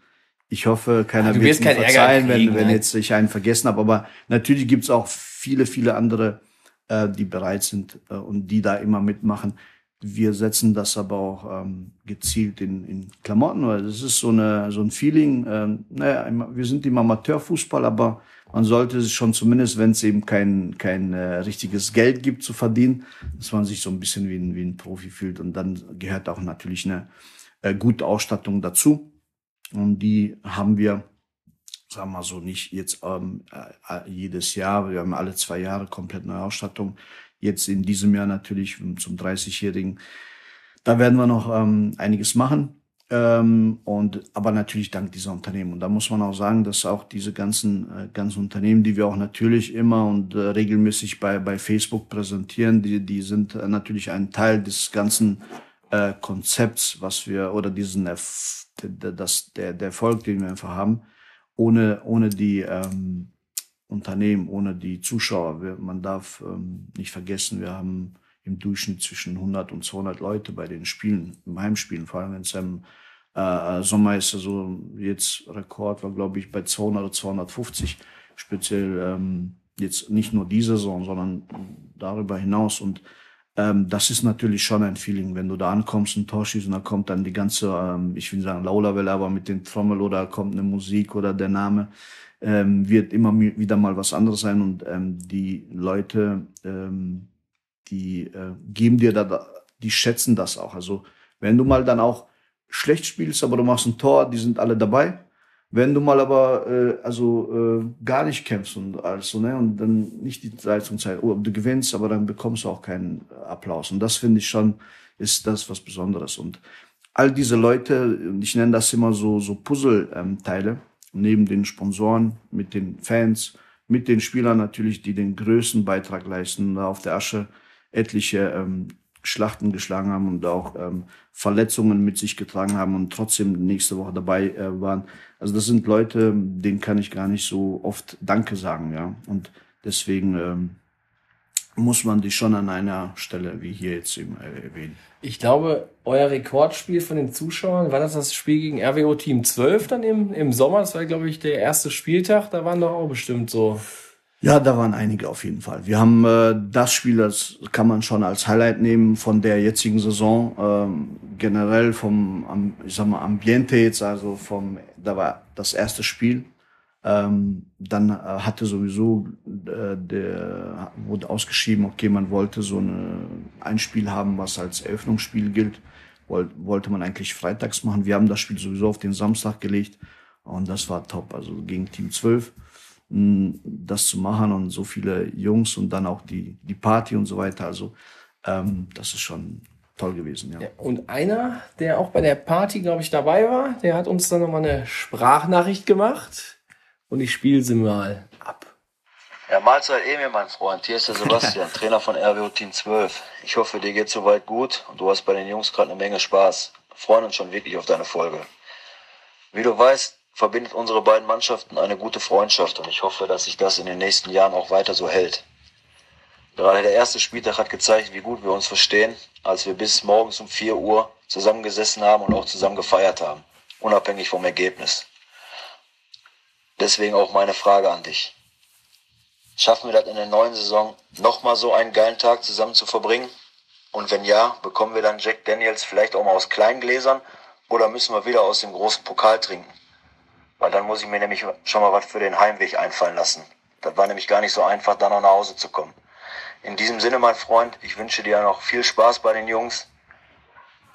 ich hoffe, keiner Ah, wird wirst mir verzeihen, kriegen, wenn, wenn nein. jetzt ich einen vergessen habe. Aber natürlich gibt's auch viele, viele andere, äh, die bereit sind äh, und die da immer mitmachen. Wir setzen das aber auch ähm, gezielt in, in Klamotten, weil das ist so, eine, so ein Feeling. Ähm, naja, wir sind im Amateurfußball, aber man sollte sich schon zumindest, wenn es eben kein, kein äh, richtiges Geld gibt zu verdienen, dass man sich so ein bisschen wie ein, wie ein Profi fühlt. Und dann gehört auch natürlich eine äh, gute Ausstattung dazu. Und die haben wir, sagen wir so, nicht jetzt ähm, äh, jedes Jahr. Wir haben alle zwei Jahre komplett neue Ausstattung. Jetzt in diesem Jahr natürlich zum 30-Jährigen. Da werden wir noch ähm, einiges machen. Ähm, und aber natürlich dank dieser Unternehmen. Und da muss man auch sagen, dass auch diese ganzen äh, ganzen Unternehmen, die wir auch natürlich immer und äh, regelmäßig bei bei Facebook präsentieren, die die sind äh, natürlich ein Teil des ganzen äh, Konzepts, was wir oder diesen Erf das der der Erfolg, den wir einfach haben, ohne ohne die ähm, Unternehmen, ohne die Zuschauer. Wir, man darf ähm, nicht vergessen, wir haben im Durchschnitt zwischen 100 und 200 Leute bei den Spielen, im Heimspielen, vor allem wenn es im äh, Sommer ist, also jetzt Rekord war, glaube ich, bei 200 oder 250, speziell ähm, jetzt nicht nur diese Saison, sondern darüber hinaus. Und ähm, das ist natürlich schon ein Feeling, wenn du da ankommst, ein Tor schießt und da kommt dann die ganze, ähm, ich will sagen Laulawelle, aber mit den Trommel oder kommt eine Musik oder der Name, ähm, wird immer wieder mal was anderes sein und ähm, die Leute, ähm, die äh, geben dir da, die schätzen das auch. Also wenn du mal dann auch schlecht spielst, aber du machst ein Tor, die sind alle dabei. Wenn du mal aber äh, also äh, gar nicht kämpfst und alles so, ne, und dann nicht die Leistung zeigst, oh, du gewinnst, aber dann bekommst du auch keinen Applaus. Und das finde ich schon, ist das was Besonderes. Und all diese Leute, ich nenne das immer so, so Puzzle-Teile, neben den Sponsoren, mit den Fans, mit den Spielern natürlich, die den größten Beitrag leisten, da auf der Asche etliche ähm, Schlachten geschlagen haben und auch ähm, Verletzungen mit sich getragen haben und trotzdem nächste Woche dabei äh, waren. Also das sind Leute, denen kann ich gar nicht so oft Danke sagen, ja. Und deswegen ähm, muss man die schon an einer Stelle wie hier jetzt eben äh, erwähnen. Ich glaube, euer Rekordspiel von den Zuschauern, war das das Spiel gegen RWO Team 12 dann im, im Sommer? Das war, glaube ich, der erste Spieltag. Da waren doch auch bestimmt so. Ja, da waren einige auf jeden Fall. Wir haben äh, das Spiel, das kann man schon als Highlight nehmen von der jetzigen Saison. Ähm, generell vom, ich sag mal, Ambiente jetzt, also vom, da war das erste Spiel. Ähm, dann äh, hatte sowieso äh, der wurde ausgeschrieben, okay, man wollte so eine, ein Spiel haben, was als Eröffnungsspiel gilt. Woll, wollte man eigentlich freitags machen. Wir haben das Spiel sowieso auf den Samstag gelegt und das war top. Also gegen Team 12 mh, das zu machen und so viele Jungs und dann auch die, die Party und so weiter. Also ähm, das ist schon toll gewesen, ja. Ja, Und einer, der auch bei der Party, glaube ich, dabei war, der hat uns dann nochmal eine Sprachnachricht gemacht. Und ich spiele sie mal ab. Ja, Mahlzeit Emil, mein Freund. Hier ist der Sebastian, *laughs* Trainer von RWO Team 12. Ich hoffe, dir geht soweit gut und du hast bei den Jungs gerade eine Menge Spaß. Wir freuen uns schon wirklich auf deine Folge. Wie du weißt, verbindet unsere beiden Mannschaften eine gute Freundschaft und ich hoffe, dass sich das in den nächsten Jahren auch weiter so hält. Gerade der erste Spieltag hat gezeigt, wie gut wir uns verstehen, als wir bis morgens um 4 Uhr zusammengesessen haben und auch zusammen gefeiert haben, unabhängig vom Ergebnis. Deswegen auch meine Frage an dich. Schaffen wir das in der neuen Saison nochmal so einen geilen Tag zusammen zu verbringen? Und wenn ja, bekommen wir dann Jack Daniels vielleicht auch mal aus kleinen Gläsern oder müssen wir wieder aus dem großen Pokal trinken? Weil dann muss ich mir nämlich schon mal was für den Heimweg einfallen lassen. Das war nämlich gar nicht so einfach, dann noch nach Hause zu kommen. In diesem Sinne, mein Freund, ich wünsche dir noch viel Spaß bei den Jungs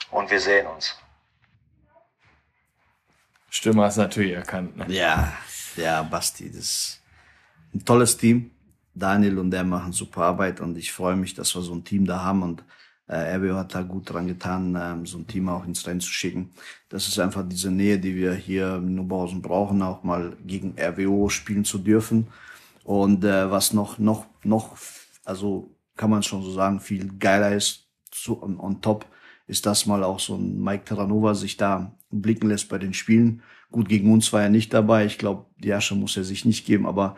und wir sehen uns. Stimme hast du natürlich erkannt. Ne? Ja, ja, Basti, das ist ein tolles Team. Daniel und der machen super Arbeit und ich freue mich, dass wir so ein Team da haben und äh, RWO hat da gut dran getan, ähm, so ein Team auch ins Rennen zu schicken. Das ist einfach diese Nähe, die wir hier in Nubbausen brauchen, auch mal gegen RWO spielen zu dürfen. Und äh, was noch, noch, noch, also kann man schon so sagen, viel geiler ist, zu, on, on top, ist, dass mal auch so ein Mike Terranova sich da blicken lässt bei den Spielen. Gut, gegen uns war er nicht dabei. Ich glaube, die Asche muss er sich nicht geben, aber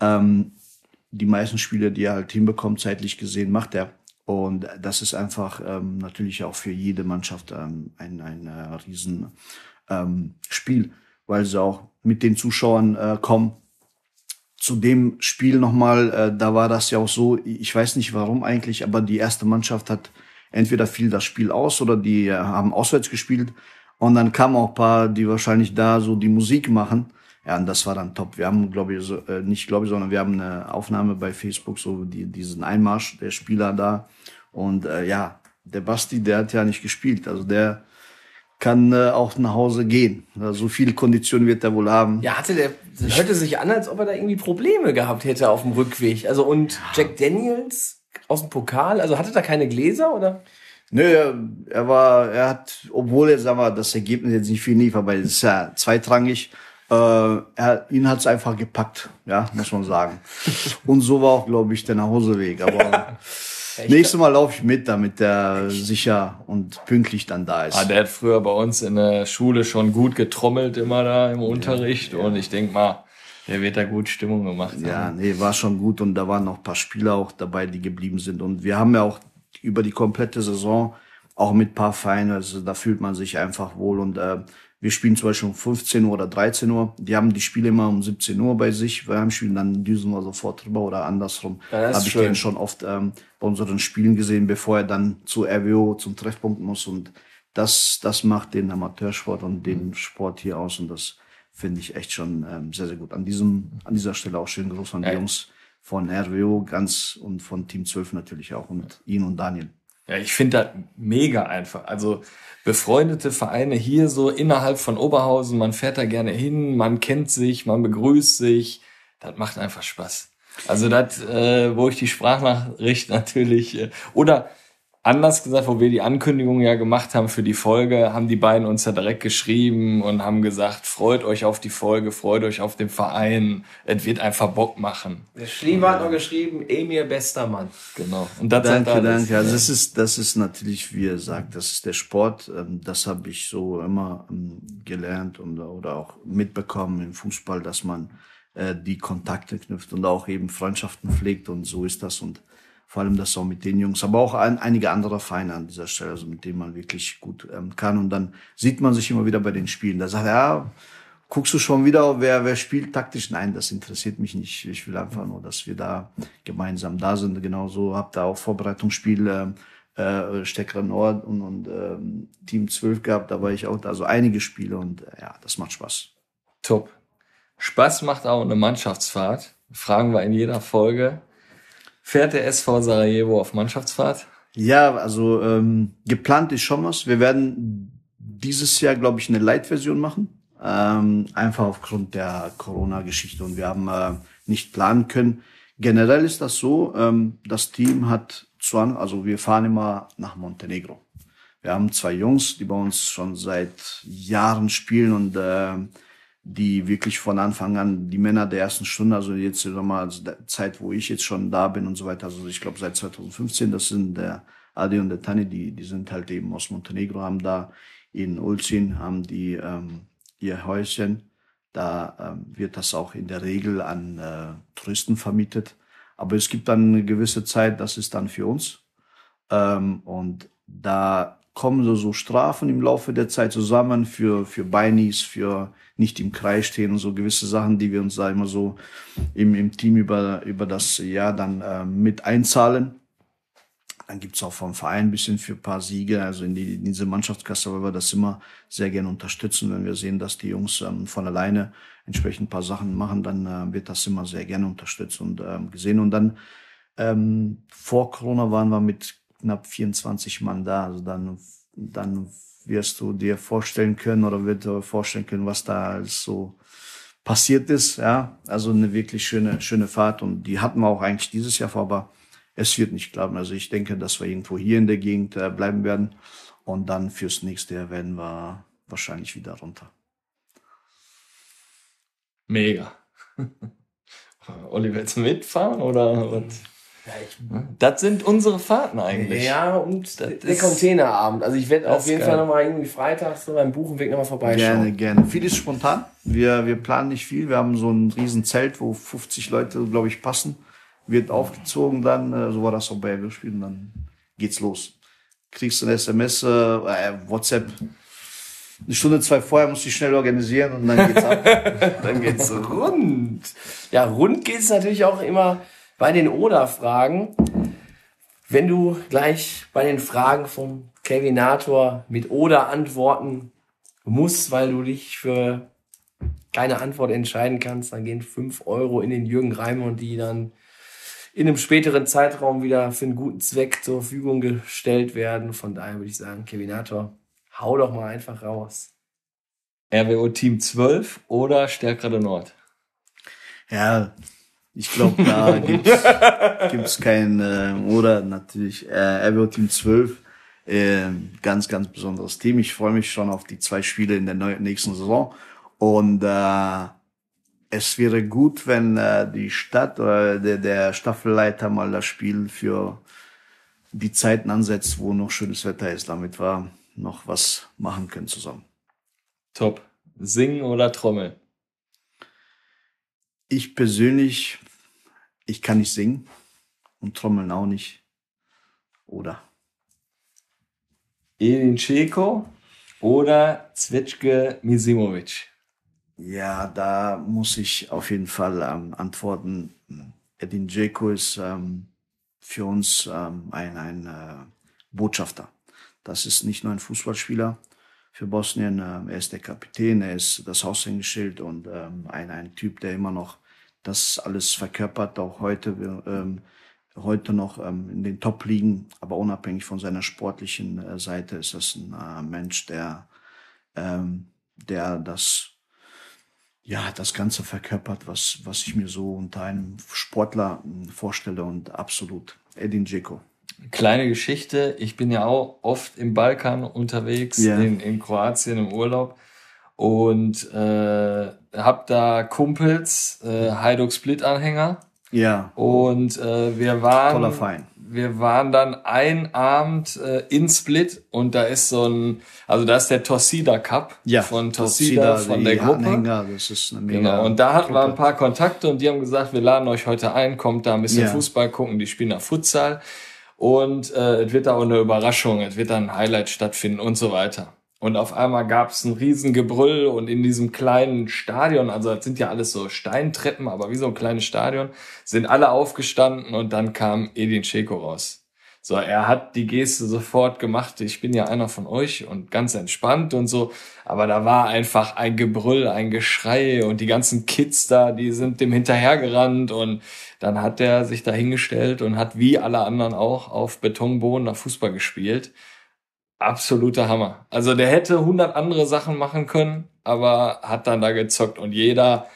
ähm, die meisten Spiele, die er halt hinbekommt, zeitlich gesehen, macht er. Und das ist einfach ähm, natürlich auch für jede Mannschaft ähm, ein, ein äh, riesen ähm, weil sie auch mit den Zuschauern äh, kommen. Zu dem Spiel nochmal, äh, da war das ja auch so, ich weiß nicht warum eigentlich, aber die erste Mannschaft hat entweder fiel das Spiel aus oder die äh, haben auswärts gespielt. Und dann kamen auch paar, die wahrscheinlich da so die Musik machen. Ja, und das war dann top. Wir haben, glaube ich, so, äh, nicht glaube ich, sondern wir haben eine Aufnahme bei Facebook, so die, diesen Einmarsch der Spieler da. Und äh, ja, der Basti, der hat ja nicht gespielt. Also der kann äh, auch nach Hause gehen. Also so viel Kondition wird er wohl haben. Ja, hatte der, das hörte sich an, als ob er da irgendwie Probleme gehabt hätte auf dem Rückweg. Also und Jack Daniels aus dem Pokal, also hatte da keine Gläser oder? Nö, er, er war, er hat, obwohl er, sagen wir, das Ergebnis jetzt nicht viel lief, aber es ist ja zweitrangig, äh, er, ihn hat's einfach gepackt, ja, muss man sagen. Und so war auch, glaube ich, der Nachhauseweg. Aber nächstes Mal laufe ich mit, damit der sicher und pünktlich dann da ist. Ah, der hat früher bei uns in der Schule schon gut getrommelt, immer da im Unterricht. Und ich denk mal, der wird da gut Stimmung gemacht haben. Ja, nee, war schon gut und da waren noch ein paar Spieler auch dabei, die geblieben sind. Und wir haben ja auch über die komplette Saison auch mit paar Vereinen, also da fühlt man sich einfach wohl und äh, wir spielen zum Beispiel um 15 Uhr oder 13 Uhr. Die haben die Spiele immer um 17 Uhr bei sich. Wir haben Spielen, dann düsen wir sofort drüber oder andersrum. Ja, Habe ich den schon oft ähm, bei unseren Spielen gesehen, bevor er dann zu RWO zum Treffpunkt muss. Und das, das macht den Amateursport und den Sport hier aus. Und das finde ich echt schon ähm, sehr, sehr gut. An diesem, an dieser Stelle auch schönen Gruß an die Ja. Jungs von RWO ganz und von Team 12 natürlich auch und ihn und Daniel. Ja, ich finde das mega einfach. Also befreundete Vereine hier so innerhalb von Oberhausen, man fährt da gerne hin, man kennt sich, man begrüßt sich. Das macht einfach Spaß. Also das, äh, wo ich die Sprachnachricht *laughs* natürlich, äh, oder anders gesagt, wo wir die Ankündigung ja gemacht haben für die Folge, haben die beiden uns ja direkt geschrieben und haben gesagt, freut euch auf die Folge, freut euch auf den Verein, es wird einfach Bock machen. Der Schlieber hat noch geschrieben, Emir, bester Mann. Genau. Und das Danke, alles. danke. Also das ist, das ist natürlich, wie ihr sagt, das ist der Sport. Ähm, Das habe ich so immer ähm, gelernt und oder auch mitbekommen im Fußball, dass man äh, die Kontakte knüpft und auch eben Freundschaften pflegt und so ist das und vor allem das auch mit den Jungs, aber auch ein, einige andere Vereine an dieser Stelle, also mit denen man wirklich gut ähm, kann und dann sieht man sich immer wieder bei den Spielen. Da sagt er, ja, guckst du schon wieder, wer, wer spielt taktisch? Nein, das interessiert mich nicht. Ich will einfach nur, dass wir da gemeinsam da sind. Genauso habt ihr auch Vorbereitungsspiele, äh, Steckere Nord und, und ähm, Team 12 gehabt. Da war ich auch da. Also einige Spiele und äh, ja, das macht Spaß. Top. Spaß macht auch eine Mannschaftsfahrt. Fragen wir in jeder Folge. Fährt der SV Sarajevo auf Mannschaftsfahrt? Ja, also ähm, geplant ist schon was. Wir werden dieses Jahr, glaube ich, eine Light-Version machen. Ähm, einfach aufgrund der Corona-Geschichte und wir haben äh, nicht planen können. Generell ist das so, ähm, das Team hat zwar, also wir fahren immer nach Montenegro. Wir haben zwei Jungs, die bei uns schon seit Jahren spielen und äh, die wirklich von Anfang an die Männer der ersten Stunde, also jetzt sagen wir mal also der Zeit, wo ich jetzt schon da bin und so weiter, also ich glaube seit 2015, das sind der Adi und der Tani, die, die sind halt eben aus Montenegro, haben da in Ulcin, haben die ähm, ihr Häuschen, da ähm, wird das auch in der Regel an äh, Touristen vermietet, aber es gibt dann eine gewisse Zeit, das ist dann für uns. Ähm, und da kommen so, so Strafen im Laufe der Zeit zusammen für, für Beinis, für nicht im Kreis stehen und so gewisse Sachen, die wir uns da immer so im, im Team über, über das Jahr dann äh, mit einzahlen. Dann gibt's auch vom Verein ein bisschen für paar Siege, also in, die, in diese Mannschaftskasse, weil wir das immer sehr gerne unterstützen. Wenn wir sehen, dass die Jungs ähm, von alleine entsprechend paar Sachen machen, dann äh, wird das immer sehr gerne unterstützt und ähm, gesehen. Und dann ähm, vor Corona waren wir mit knapp 24 Mann da. Also dann, dann wirst du dir vorstellen können oder wird dir vorstellen können, was da so passiert ist. Ja, also eine wirklich schöne, schöne Fahrt und die hatten wir auch eigentlich dieses Jahr vor, aber es wird nicht klappen. Also ich denke, dass wir irgendwo hier in der Gegend äh, bleiben werden und dann fürs nächste Jahr werden wir wahrscheinlich wieder runter. Mega. *laughs* Willst du mitfahren oder was? Das sind unsere Fahrten eigentlich. Ja, und der ist- Containerabend. Also ich werde Das auf jeden ist Fall geil. nochmal irgendwie freitags so beim Buchenweg nochmal vorbeischauen. Gerne, gerne. Vieles spontan. Wir, wir planen nicht viel. Wir haben so ein riesen Zelt, wo 50 Leute, glaube ich, passen. Wird aufgezogen dann, äh, so war das auch bei wir spielen, dann geht's los. Kriegst du eine SMS, äh, äh, WhatsApp. Eine Stunde, zwei vorher musst du dich schnell organisieren und dann geht's ab. *laughs* Dann geht's rund. Ja, rund geht's natürlich auch immer bei den Oder-Fragen. Wenn du gleich bei den Fragen vom Kevinator mit Oder antworten musst, weil du dich für keine Antwort entscheiden kannst, dann gehen fünf Euro in den Jürgen Reimer und die dann in einem späteren Zeitraum wieder für einen guten Zweck zur Verfügung gestellt werden. Von daher würde ich sagen, Kevinator, hau doch mal einfach raus. RWO Team 12 oder Stärkrade Nord? Ja, ich glaube, da *laughs* gibt's, gibt's kein äh, oder natürlich äh, RWO Team 12. Äh, ganz, ganz besonderes Team. Ich freue mich schon auf die zwei Spiele in der nächsten Saison. Und äh, es wäre gut, wenn äh, die Stadt oder der, der Staffelleiter mal das Spiel für die Zeiten ansetzt, wo noch schönes Wetter ist, damit wir noch was machen können zusammen. Top. Singen oder Trommeln? Ich persönlich, ich kann nicht singen und trommeln auch nicht. Oder? Edin Dzeko oder Zwetschge Misimovic? Ja, da muss ich auf jeden Fall ähm, antworten. Edin Dzeko ist ähm, für uns ähm, ein, ein äh, Botschafter. Das ist nicht nur ein Fußballspieler für Bosnien. Ähm, er ist der Kapitän, er ist das Aushängeschild und ähm, ein, ein Typ, der immer noch das alles verkörpert, auch heute. Ähm, heute noch ähm, in den Top-Ligen, aber unabhängig von seiner sportlichen äh, Seite ist das ein äh, Mensch, der, ähm, der das, ja, das Ganze verkörpert, was, was ich mir so unter einem Sportler äh, vorstelle und absolut Edin Dzeko. Kleine Geschichte, ich bin ja auch oft im Balkan unterwegs, Ja. in, in Kroatien im Urlaub und äh, hab da Kumpels, äh, Hajduk Split-Anhänger Ja, und äh, wir waren wir waren dann ein Abend äh, in Split und da ist so ein, also da ist der Torsida Cup Ja, von Torsida, von der Gruppe. Anhänger, das ist eine mega Genau, und da hatten wir ein paar Kontakte und die haben gesagt, wir laden euch heute ein, kommt da ein bisschen Ja. Fußball gucken, die spielen da Futsal und äh, es wird da auch eine Überraschung, es wird da ein Highlight stattfinden und so weiter. Und auf einmal gab es ein Riesengebrüll und in diesem kleinen Stadion, also das sind ja alles so Steintreppen, aber wie so ein kleines Stadion, sind alle aufgestanden und dann kam Edin Dzeko raus. So, er hat die Geste sofort gemacht, ich bin ja einer von euch und ganz entspannt und so, aber da war einfach ein Gebrüll, ein Geschrei und die ganzen Kids da, die sind dem hinterhergerannt und dann hat er sich da hingestellt und hat wie alle anderen auch auf Betonboden nach Fußball gespielt. Absoluter Hammer. Also der hätte hundert andere Sachen machen können, aber hat dann da gezockt und jeder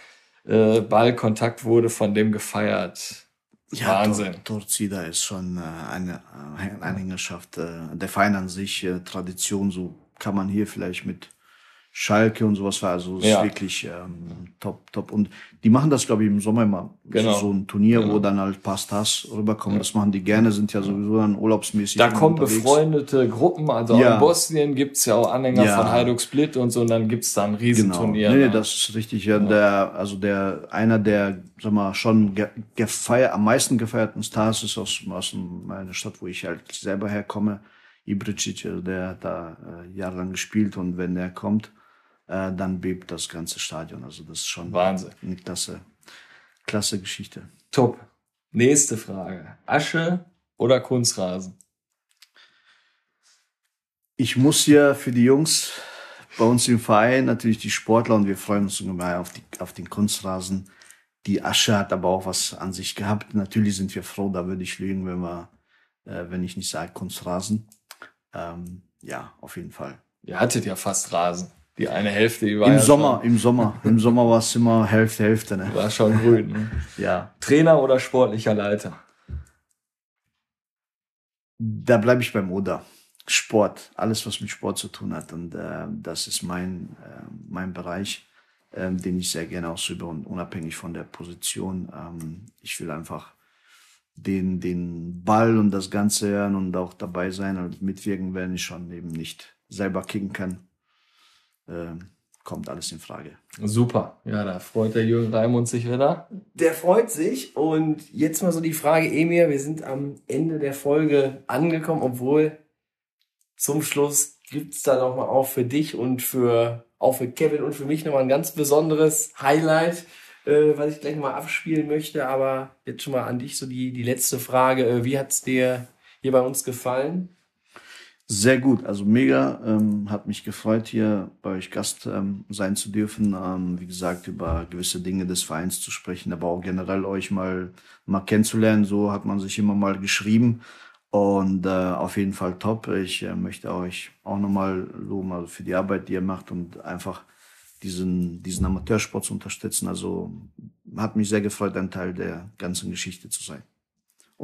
äh, Ballkontakt wurde von dem gefeiert. Wahnsinn. Tor- Torzida ist schon äh, eine Anhängerschaft. Äh, der Verein an sich, äh, Tradition, so kann man hier vielleicht mit Schalke und sowas war. Also es Ja. ist wirklich ähm, top, top. Und die machen das, glaube ich, im Sommer immer. Genau. So, ein Turnier, wo Genau. dann halt paar Stars rüberkommen. Das machen die gerne, sind ja sowieso dann urlaubsmäßig. Da kommen unterwegs. befreundete Gruppen, also auch Ja. in Bosnien gibt's ja auch Anhänger Ja. von Hajduk Split und so, und dann gibt's da ein Genau. Riesenturnier. Nee, nee, ne? das ist richtig. Ja, Der, also der, einer der, sag mal, schon ge gefeier, am meisten gefeierten Stars ist aus, aus meiner Stadt, wo ich halt selber herkomme. Ibricic, der hat da äh, jahrelang gespielt und wenn der kommt, äh, dann bebt das ganze Stadion. Also das ist schon Wahnsinn. eine klasse, klasse Geschichte. Top. Nächste Frage. Asche oder Kunstrasen? Ich muss hier für die Jungs bei uns im Verein natürlich die Sportler und wir freuen uns immer auf, die, auf den Kunstrasen. Die Asche hat aber auch was an sich gehabt. Natürlich sind wir froh, da würde ich lügen, wenn wir, äh, wenn ich nicht sage Kunstrasen. Ähm, ja, auf jeden Fall. Ihr hattet ja fast Rasen. Die eine Hälfte, die war Im ja Sommer, im Sommer, *laughs* im Sommer war es immer Hälfte, Hälfte, ne? Schon, war schon grün. Ne? *laughs* Ja. Trainer oder sportlicher Leiter? Da bleibe ich beim Oder. Sport, alles was mit Sport zu tun hat. Und äh, das ist mein, äh, mein Bereich, ähm, den ich sehr gerne ausübe und unabhängig von der Position. Ähm, ich will einfach den, den Ball und das Ganze hören und auch dabei sein und mitwirken, wenn ich schon eben nicht selber kicken kann. Ähm, kommt alles in Frage. Super. Ja, da freut der Jürgen Raimund sich wieder. Der freut sich. Und jetzt mal so die Frage, Emir, wir sind am Ende der Folge angekommen, obwohl zum Schluss gibt's da noch mal auch für dich und für auch für Kevin und für mich noch mal ein ganz besonderes Highlight, äh, was ich gleich mal abspielen möchte. Aber jetzt schon mal an dich so die, die letzte Frage. Äh, wie hat's dir hier bei uns gefallen? Sehr gut, also mega. Ähm, hat mich gefreut, hier bei euch Gast ähm, sein zu dürfen. Ähm, wie gesagt, über gewisse Dinge des Vereins zu sprechen, aber auch generell euch mal, mal kennenzulernen. So hat man sich immer mal geschrieben. Und äh, auf jeden Fall top. Ich äh, möchte euch auch nochmal loben also für die Arbeit, die ihr macht und einfach diesen, diesen Amateursport zu unterstützen. Also hat mich sehr gefreut, ein Teil der ganzen Geschichte zu sein.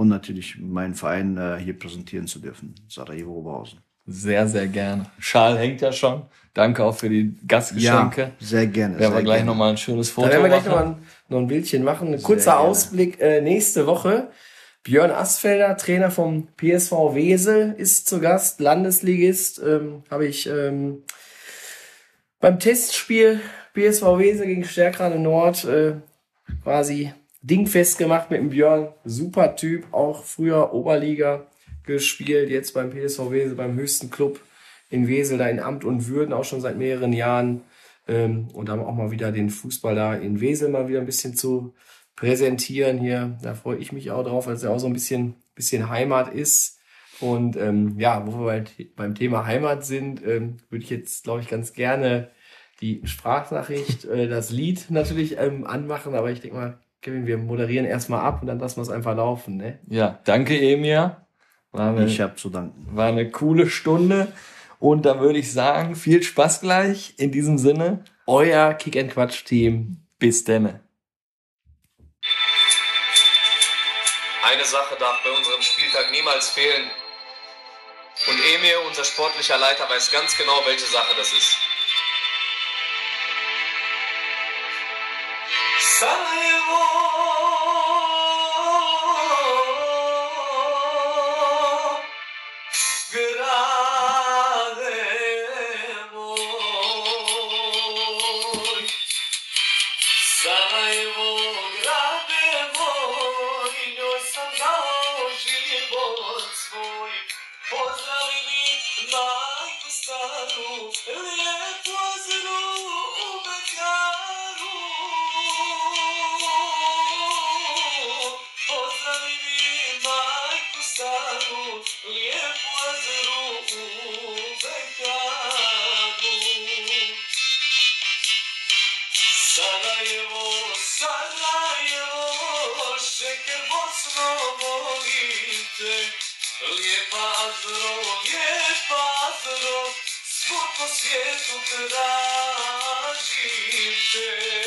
Und natürlich meinen Verein äh, hier präsentieren zu dürfen, Sarajevo Oberhausen. Sehr, sehr gerne. Schal hängt ja schon. Danke auch für die Gastgeschenke. sehr gerne. Werden wir gleich nochmal ein schönes Foto Da werden wir gleich machen. noch, mal ein, noch ein Bildchen machen. Ein kurzer. Ausblick äh, nächste Woche. Björn Asfelder, Trainer vom PSV Wesel, ist zu Gast, Landesligist. Ähm, Habe ich ähm, beim Testspiel PSV Wesel gegen Stärkrade Nord äh, quasi dingfest gemacht mit dem Björn. Super Typ, auch früher Oberliga gespielt, jetzt beim PSV Wesel, beim höchsten Club in Wesel, da in Amt und Würden, auch schon seit mehreren Jahren. Ähm, und dann auch mal wieder den Fußball da in Wesel mal wieder ein bisschen zu präsentieren hier. Da freue ich mich auch drauf, weil es ja auch so ein bisschen, bisschen Heimat ist. Und ähm, ja, wo wir bei, beim Thema Heimat sind, ähm, würde ich jetzt, glaube ich, ganz gerne die Sprachnachricht, äh, das Lied natürlich ähm, anmachen. Aber ich denke mal, Kevin, wir moderieren erstmal ab und dann lassen wir es einfach laufen. Ne? Ja, danke Emir. War eine, Ich habe zu danken. war eine coole Stunde. Und dann würde ich sagen, viel Spaß gleich. In diesem Sinne, Euer Kick-and-Quatsch-Team. bis denne. Eine Sache darf bei unserem Spieltag niemals fehlen. Und Emir, unser sportlicher Leiter, weiß ganz genau, welche Sache das ist. Sarajevo, po svijetu tražim te